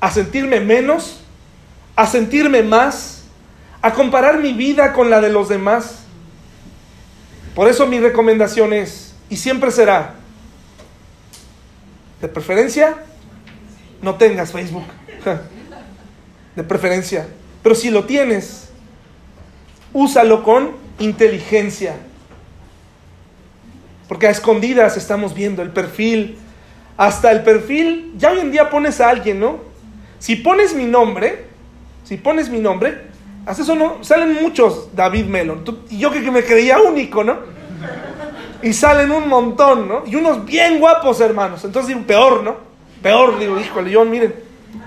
a sentirme menos, a sentirme más, a comparar mi vida con la de los demás. Por eso mi recomendación es, y siempre será, de preferencia, no tengas Facebook. De preferencia. Pero si lo tienes, úsalo con inteligencia. Porque a escondidas estamos viendo el perfil. Hasta el perfil, ya hoy en día pones a alguien, ¿no? Si pones mi nombre, si pones mi nombre, hasta eso no, salen muchos David Melon. Y yo que me creía único, ¿no? Y salen un montón, ¿no? Y unos bien guapos, hermanos. Entonces digo, peor, ¿no? Peor, digo, híjole, John, miren.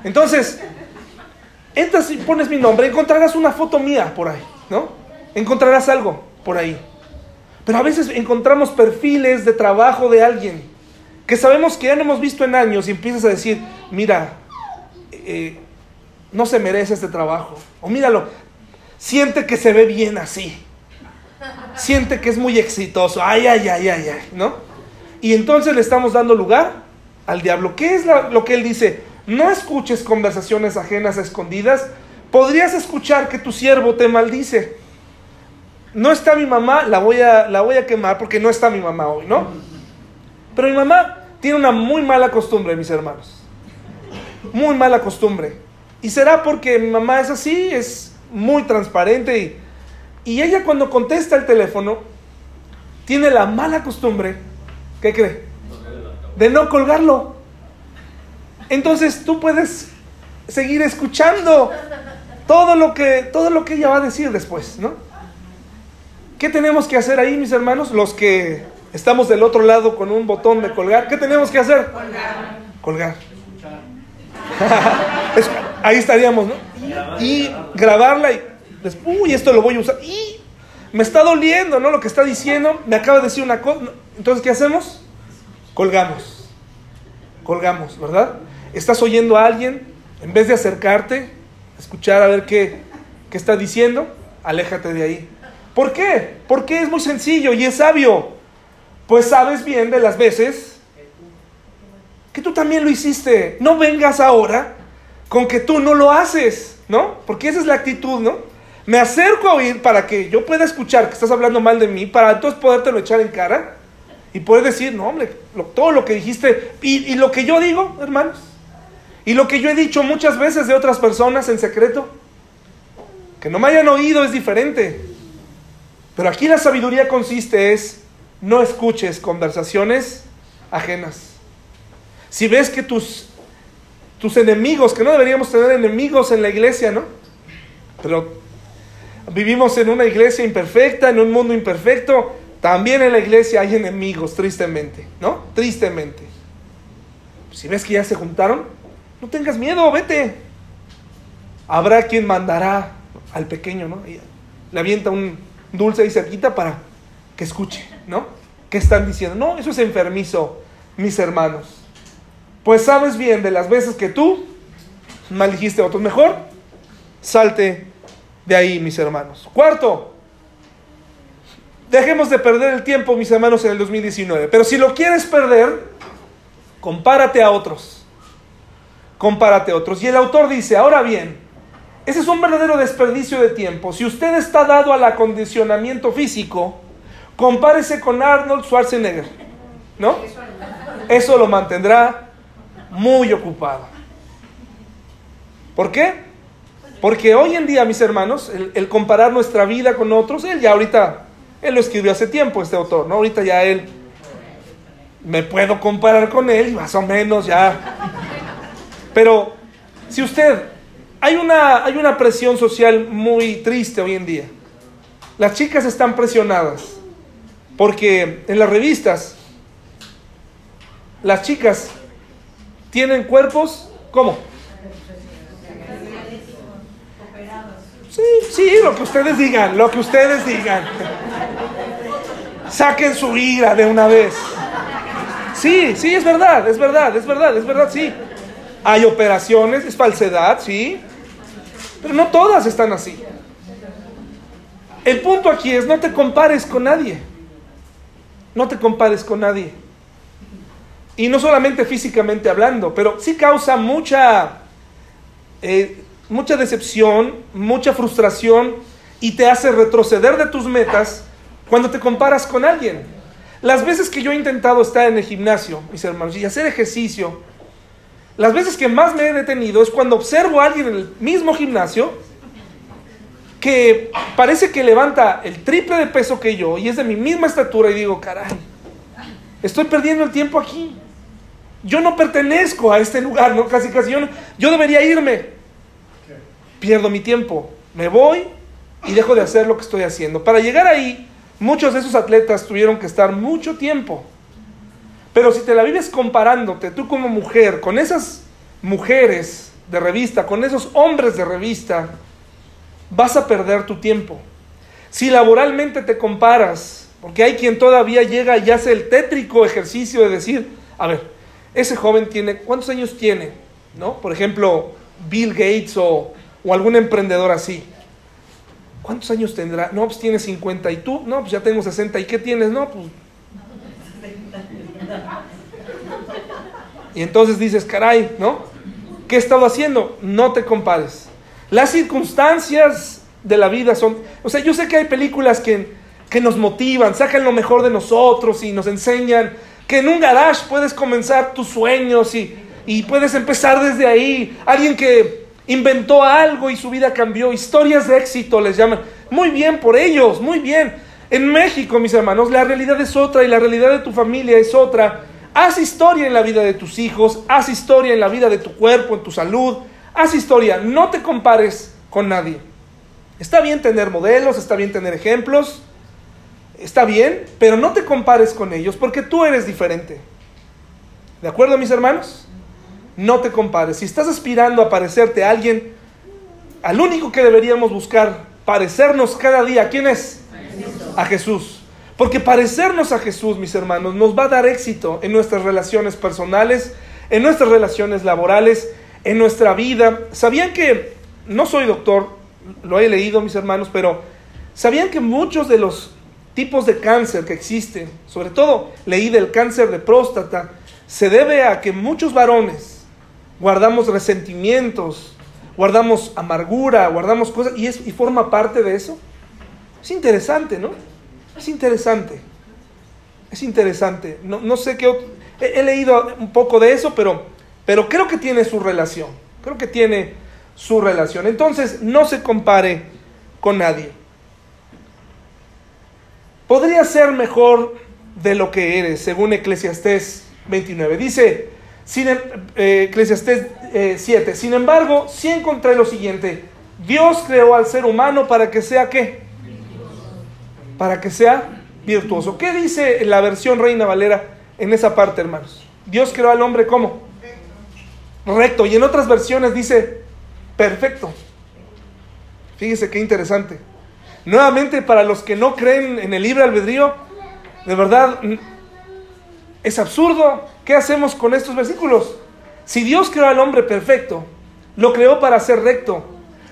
Entonces, entras y pones mi nombre, encontrarás una foto mía por ahí, ¿no? Encontrarás algo por ahí. Pero a veces encontramos perfiles de trabajo de alguien que sabemos que ya no hemos visto en años y empiezas a decir, mira, eh, no se merece este trabajo. O míralo, siente que se ve bien así siente que es muy exitoso, ay, ay, ay, ay, ay, ¿no? Y entonces le estamos dando lugar al diablo. ¿Qué es lo que él dice? No escuches conversaciones ajenas a escondidas. Podrías escuchar que tu siervo te maldice. No está mi mamá, la voy a, la voy a quemar porque no está mi mamá hoy, ¿no? Pero mi mamá tiene una muy mala costumbre, mis hermanos. Muy mala costumbre. Y será porque mi mamá es así, es muy transparente y y ella cuando contesta el teléfono, tiene la mala costumbre, ¿qué cree? De no colgarlo. Entonces tú puedes seguir escuchando todo lo que, todo lo que ella va a decir después, ¿no? ¿Qué tenemos que hacer ahí, mis hermanos? Los que estamos del otro lado con un botón de colgar, ¿qué tenemos que hacer? Colgar. Colgar. ahí estaríamos, ¿no? Y grabarla y uy, esto lo voy a usar. Y me está doliendo, ¿no? Lo que está diciendo, me acaba de decir una cosa. Entonces, ¿qué hacemos? Colgamos. Colgamos, ¿verdad? Estás oyendo a alguien, en vez de acercarte, escuchar a ver qué, qué está diciendo, aléjate de ahí. ¿Por qué? Porque es muy sencillo y es sabio. Pues sabes bien de las veces que tú también lo hiciste. No vengas ahora con que tú no lo haces, ¿no? Porque esa es la actitud, ¿no? Me acerco a oír para que yo pueda escuchar que estás hablando mal de mí, para entonces podértelo echar en cara y poder decir, no, hombre, todo lo que dijiste y, y lo que yo digo, hermanos, y lo que yo he dicho muchas veces de otras personas en secreto, que no me hayan oído es diferente. Pero aquí la sabiduría consiste es, no escuches conversaciones ajenas. Si ves que tus, tus enemigos, que no deberíamos tener enemigos en la iglesia, ¿no? Pero Vivimos en una iglesia imperfecta, en un mundo imperfecto. También en la iglesia hay enemigos, tristemente, ¿no? Tristemente. Si ves que ya se juntaron, no tengas miedo, vete. Habrá quien mandará al pequeño, ¿no? le avienta un dulce ahí cerquita para que escuche, ¿no? ¿Qué están diciendo? No, eso es enfermizo, mis hermanos. Pues sabes bien de las veces que tú maldijiste a otros. Mejor salte de ahí, mis hermanos. Cuarto, dejemos de perder el tiempo, mis hermanos, en el 2019. Pero si lo quieres perder, compárate a otros. Compárate a otros. Y el autor dice, ahora bien, ese es un verdadero desperdicio de tiempo. Si usted está dado al acondicionamiento físico, compárese con Arnold Schwarzenegger, ¿no? Eso lo mantendrá muy ocupado. ¿Por qué? Porque hoy en día, mis hermanos, el, comparar nuestra vida con otros, él ya ahorita, él lo escribió hace tiempo, este autor, ¿no? Ahorita ya él, me puedo comparar con él, más o menos ya. Pero si usted, hay una, hay una presión social muy triste hoy en día. Las chicas están presionadas porque en las revistas las chicas tienen cuerpos, ¿cómo? Sí, sí, lo que ustedes digan, lo que ustedes digan. Saquen su ira de una vez. Sí, sí, es verdad, es verdad, es verdad, es verdad, sí. Hay operaciones, es falsedad, sí. Pero no todas están así. El punto aquí es no te compares con nadie. No te compares con nadie. Y no solamente físicamente hablando, pero sí causa mucha, eh, mucha decepción, mucha frustración y te hace retroceder de tus metas cuando te comparas con alguien. Las veces que yo he intentado estar en el gimnasio, mis hermanos, y hacer ejercicio, las veces que más me he detenido es cuando observo a alguien en el mismo gimnasio que parece que levanta el triple de peso que yo y es de mi misma estatura y digo, caray, estoy perdiendo el tiempo aquí. Yo no pertenezco a este lugar, ¿no? Casi, casi yo, yo debería irme. Pierdo mi tiempo, me voy y dejo de hacer lo que estoy haciendo. Para llegar ahí, muchos de esos atletas tuvieron que estar mucho tiempo. Pero si te la vives comparándote tú como mujer con esas mujeres de revista, con esos hombres de revista, vas a perder tu tiempo. Si laboralmente te comparas, porque hay quien todavía llega y hace el tétrico ejercicio de decir, a ver, ese joven tiene, ¿cuántos años tiene? ¿No? Por ejemplo, Bill Gates o, o algún emprendedor así. ¿Cuántos años tendrá? No, pues tiene 50 y tú, no, pues ya tengo 60. ¿Y qué tienes? No, pues... Y entonces dices, caray, ¿no? ¿Qué he estado haciendo? No te compares. Las circunstancias de la vida son... O sea, yo sé que hay películas que, que nos motivan, sacan lo mejor de nosotros y nos enseñan que en un garage puedes comenzar tus sueños y, y puedes empezar desde ahí. Alguien que inventó algo y su vida cambió. Historias de éxito les llaman. Muy bien por ellos, muy bien. En México, mis hermanos, la realidad es otra y la realidad de tu familia es otra. Haz historia en la vida de tus hijos, haz historia en la vida de tu cuerpo, en tu salud, haz historia, no te compares con nadie. Está bien tener modelos, está bien tener ejemplos, está bien, pero no te compares con ellos porque tú eres diferente. ¿De acuerdo, mis hermanos? No te compares. Si estás aspirando a parecerte a alguien, al único que deberíamos buscar parecernos cada día, ¿quién es? A Jesús. Porque parecernos a Jesús, mis hermanos, nos va a dar éxito en nuestras relaciones personales, en nuestras relaciones laborales, en nuestra vida. ¿Sabían que, no soy doctor, lo he leído, mis hermanos, pero ¿sabían que muchos de los tipos de cáncer que existen, sobre todo leí del cáncer de próstata, se debe a que muchos varones guardamos resentimientos, guardamos amargura, guardamos cosas, y, forma parte de eso. Es interesante, ¿no? Es interesante. Es interesante. No, no sé qué... He, he, leído un poco de eso, pero, pero creo que tiene su relación. Creo que tiene su relación. Entonces, no se compare con nadie. Podría ser mejor de lo que eres, según Eclesiastés 29. Dice, sin, eh, Eclesiastés eh, 7, sin embargo, sí encontré lo siguiente. Dios creó al ser humano para que sea qué? Para que sea virtuoso. ¿Qué dice la versión Reina Valera en esa parte, hermanos? Dios creó al hombre como recto. Y en otras versiones dice perfecto. Fíjese qué interesante. Nuevamente, para los que no creen en el libre albedrío, de verdad, es absurdo. ¿Qué hacemos con estos versículos? Si Dios creó al hombre perfecto, lo creó para ser recto,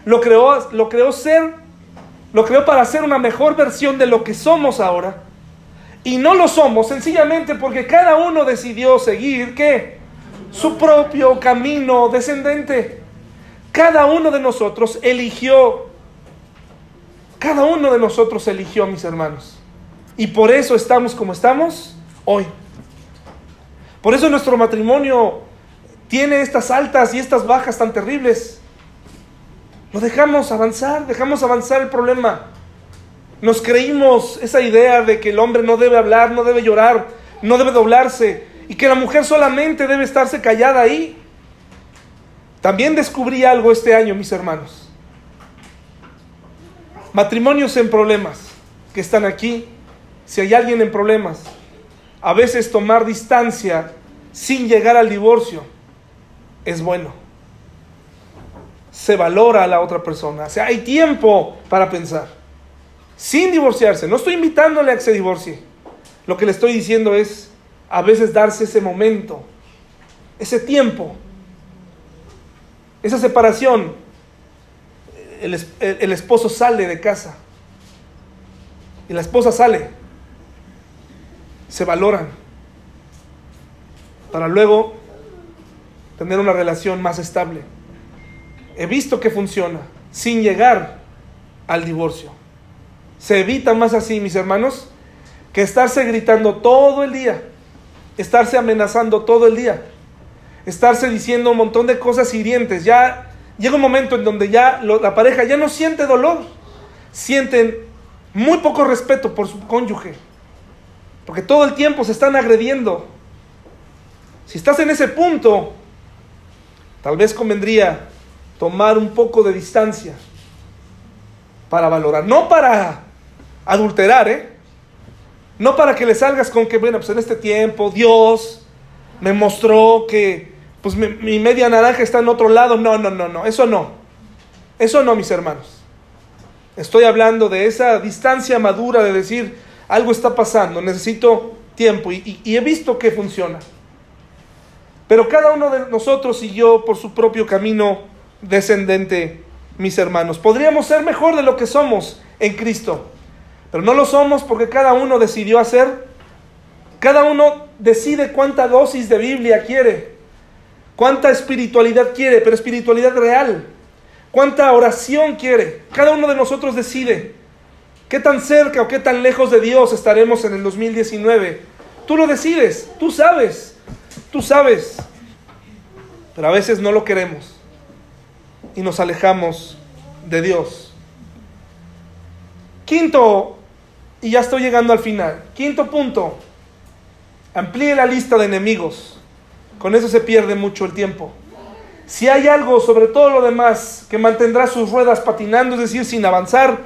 lo creó, lo creó ser, lo creó para ser una mejor versión de lo que somos ahora. Y no lo somos sencillamente porque cada uno decidió seguir, ¿qué? Su propio camino descendente. Cada uno de nosotros eligió, cada uno de nosotros eligió, mis hermanos. Y por eso estamos como estamos hoy. Por eso nuestro matrimonio tiene estas altas y estas bajas tan terribles. Lo dejamos avanzar, dejamos avanzar el problema. Nos creímos esa idea de que el hombre no debe hablar, no debe llorar, no debe doblarse y que la mujer solamente debe estarse callada ahí. También descubrí algo este año, mis hermanos. Matrimonios en problemas que están aquí. Si hay alguien en problemas, a veces tomar distancia sin llegar al divorcio es bueno. Se valora a la otra persona. O sea, hay tiempo para pensar. Sin divorciarse. No estoy invitándole a que se divorcie. Lo que le estoy diciendo es a veces darse ese momento, ese tiempo, esa separación. El, el esposo sale de casa y la esposa sale. Se valoran para luego tener una relación más estable. He visto que funciona sin llegar al divorcio. Se evita más así, mis hermanos, que estarse gritando todo el día, estarse amenazando todo el día, estarse diciendo un montón de cosas hirientes. Ya llega un momento en donde ya la pareja ya no siente dolor, sienten muy poco respeto por su cónyuge, porque todo el tiempo se están agrediendo. Si estás en ese punto, tal vez convendría tomar un poco de distancia para valorar, no para adulterar, ¿eh? No para que le salgas con que, bueno, pues en este tiempo Dios me mostró que pues mi, mi, media naranja está en otro lado. No, no, no, no, eso no. Eso no, mis hermanos. Estoy hablando de esa distancia madura de decir, algo está pasando, necesito tiempo y, he visto que funciona. Pero cada uno de nosotros siguió por su propio camino descendente, mis hermanos. Podríamos ser mejor de lo que somos en Cristo, pero no lo somos porque cada uno decidió hacer, cada uno decide cuánta dosis de Biblia quiere, cuánta espiritualidad quiere, pero espiritualidad real, cuánta oración quiere. Cada uno de nosotros decide qué tan cerca o qué tan lejos de Dios estaremos en el 2019. Tú lo decides, tú sabes, tú sabes, pero a veces no lo queremos y nos alejamos de Dios. Quinto, y ya estoy llegando al final, quinto punto, amplíe la lista de enemigos. Con eso se pierde mucho el tiempo. Si hay algo sobre todo lo demás que mantendrá sus ruedas patinando, es decir, sin avanzar,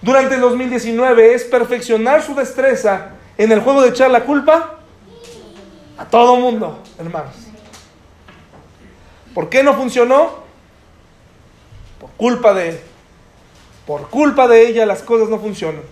durante el 2019 es perfeccionar su destreza en el juego de echar la culpa a todo mundo, hermanos. ¿Por qué no funcionó? Por culpa de él. Por culpa de ella las cosas no funcionan.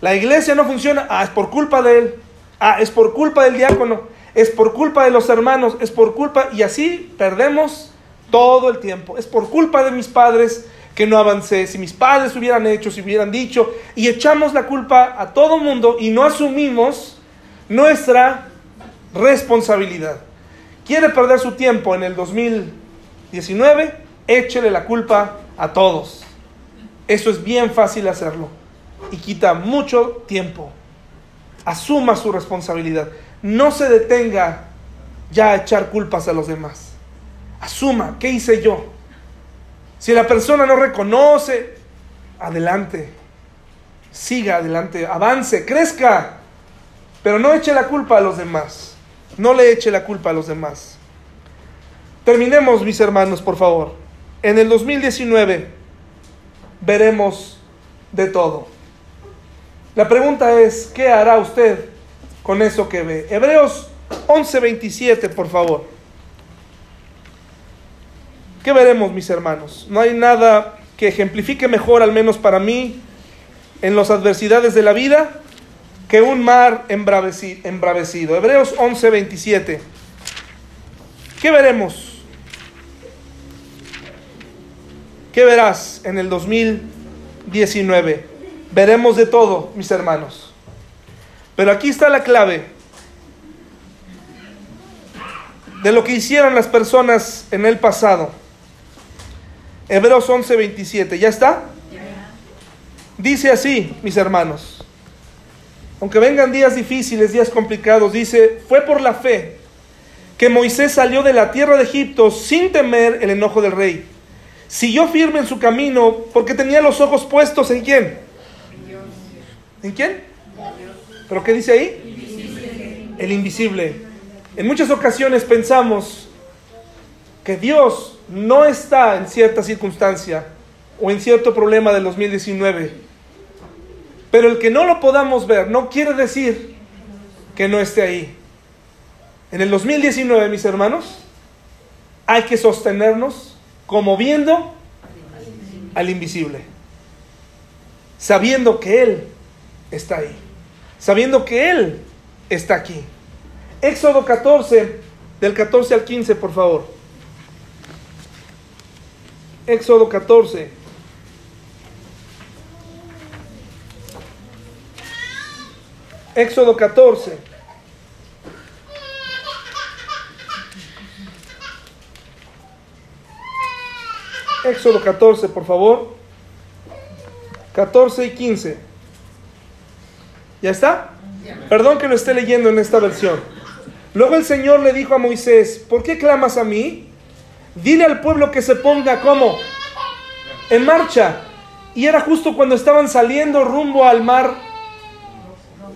La iglesia no funciona, ah, es por culpa de él. Ah, es por culpa del diácono. Es por culpa de los hermanos. Es por culpa. Y así perdemos todo el tiempo. Es por culpa de mis padres que no avancé. Si mis padres hubieran hecho, si hubieran dicho. Y echamos la culpa a todo mundo y no asumimos nuestra responsabilidad. ¿Quiere perder su tiempo en el 2019? Échele la culpa a todos. Eso es bien fácil hacerlo y quita mucho tiempo. Asuma su responsabilidad. No se detenga ya a echar culpas a los demás. Asuma, ¿qué hice yo? Si la persona no reconoce, adelante. Siga adelante, avance, crezca. Pero no eche la culpa a los demás. No le eche la culpa a los demás. Terminemos, mis hermanos, por favor. En el 2019 veremos de todo. La pregunta es, ¿qué hará usted con eso que ve? Hebreos 11:27, por favor. ¿Qué veremos, mis hermanos? No hay nada que ejemplifique mejor, al menos para mí, en las adversidades de la vida, que un mar embravecido. Hebreos 11:27. ¿Qué veremos? ¿Qué verás en el 2019? Veremos de todo, mis hermanos. Pero aquí está la clave de lo que hicieron las personas en el pasado. Hebreos 11, 27. ¿Ya está? Dice así, mis hermanos. Aunque vengan días difíciles, días complicados, dice, fue por la fe que Moisés salió de la tierra de Egipto sin temer el enojo del rey. Siguió firme en su camino porque tenía los ojos puestos en quién? ¿En quién? ¿Pero qué dice ahí? El invisible. En muchas ocasiones pensamos que Dios no está en cierta circunstancia o en cierto problema del 2019. Pero el que no lo podamos ver no quiere decir que no esté ahí. En el 2019, mis hermanos, hay que sostenernos como viendo al invisible, sabiendo que Él está ahí, sabiendo que Él está aquí. Éxodo 14, del 14 al 15, por favor. Éxodo 14. Éxodo 14. Éxodo 14, por favor. 14 y 15. ¿Ya está? Perdón que lo esté leyendo en esta versión. Luego el Señor le dijo a Moisés, ¿por qué clamas a mí? Dile al pueblo que se ponga como en marcha. Y era justo cuando estaban saliendo rumbo al mar.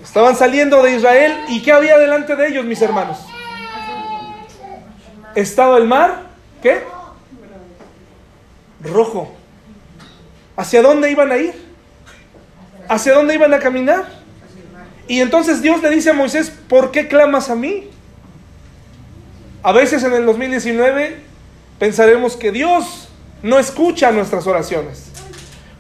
Estaban saliendo de Israel. ¿Y qué había delante de ellos, mis hermanos? Estaba el mar. ¿Qué? rojo. ¿Hacia dónde iban a ir? ¿Hacia dónde iban a caminar? Y entonces Dios le dice a Moisés, ¿por qué clamas a mí? A veces en el 2019 pensaremos que Dios no escucha nuestras oraciones.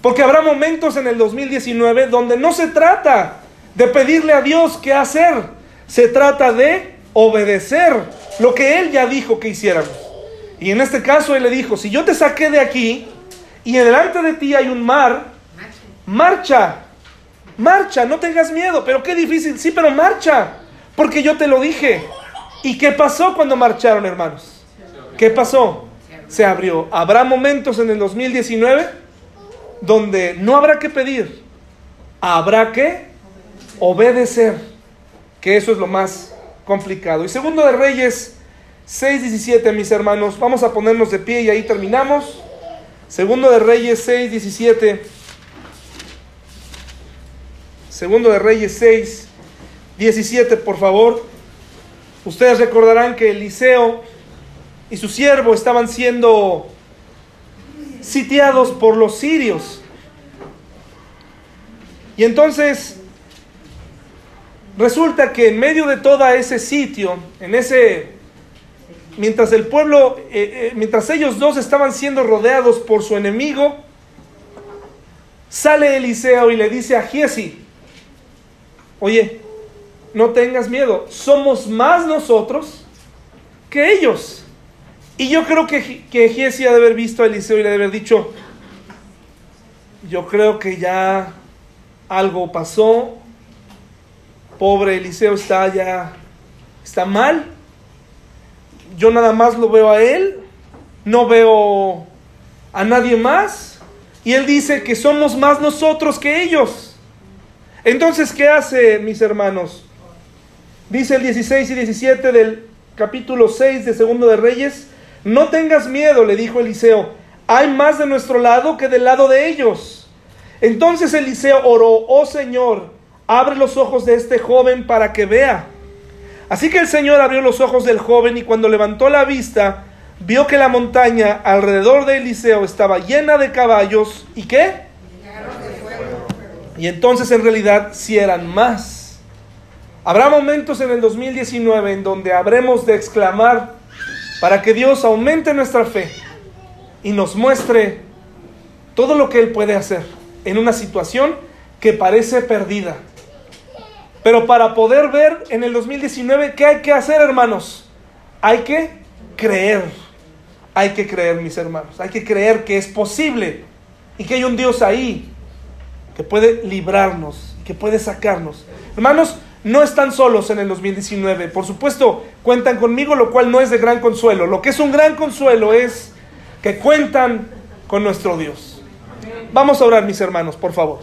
Porque habrá momentos en el 2019 donde no se trata de pedirle a Dios qué hacer, se trata de obedecer lo que Él ya dijo que hiciéramos. Y en este caso él le dijo, si yo te saqué de aquí y delante de ti hay un mar, marcha, marcha, no tengas miedo, pero qué difícil, sí, pero marcha, porque yo te lo dije. ¿Y qué pasó cuando marcharon, hermanos? ¿Qué pasó? Se abrió. Habrá momentos en el 2019 donde no habrá que pedir, habrá que obedecer, que eso es lo más complicado. Y segundo de Reyes 6.17, mis hermanos. Vamos a ponernos de pie y ahí terminamos. Segundo de Reyes 6.17. Segundo de Reyes 6, 17, por favor. Ustedes recordarán que Eliseo y su siervo estaban siendo sitiados por los sirios. Y entonces resulta que en medio de todo ese sitio, en ese mientras el pueblo, eh, eh, mientras ellos dos estaban siendo rodeados por su enemigo, sale Eliseo y le dice a Giesi, oye, no tengas miedo, somos más nosotros que ellos. Y yo creo que, que Giesi ha de haber visto a Eliseo y le ha de haber dicho, yo creo que ya algo pasó, pobre Eliseo está ya, está mal, yo nada más lo veo a él, no veo a nadie más. Y él dice que somos más nosotros que ellos. Entonces, ¿qué hace, mis hermanos? Dice el 16 y 17 del capítulo 6 de Segundo de Reyes, no tengas miedo, le dijo Eliseo, hay más de nuestro lado que del lado de ellos. Entonces Eliseo oró, oh Señor, abre los ojos de este joven para que vea. Así que el Señor abrió los ojos del joven y cuando levantó la vista, vio que la montaña alrededor de Eliseo estaba llena de caballos. ¿Y qué? Y entonces en realidad si eran más. Habrá momentos en el 2019 en donde habremos de exclamar para que Dios aumente nuestra fe y nos muestre todo lo que Él puede hacer en una situación que parece perdida. Pero para poder ver en el 2019 qué hay que hacer, hermanos, hay que creer. Hay que creer, mis hermanos. Hay que creer que es posible y que hay un Dios ahí que puede librarnos, que puede sacarnos. Hermanos, no están solos en el 2019. Por supuesto, cuentan conmigo, lo cual no es de gran consuelo. Lo que es un gran consuelo es que cuentan con nuestro Dios. Vamos a orar, mis hermanos, por favor.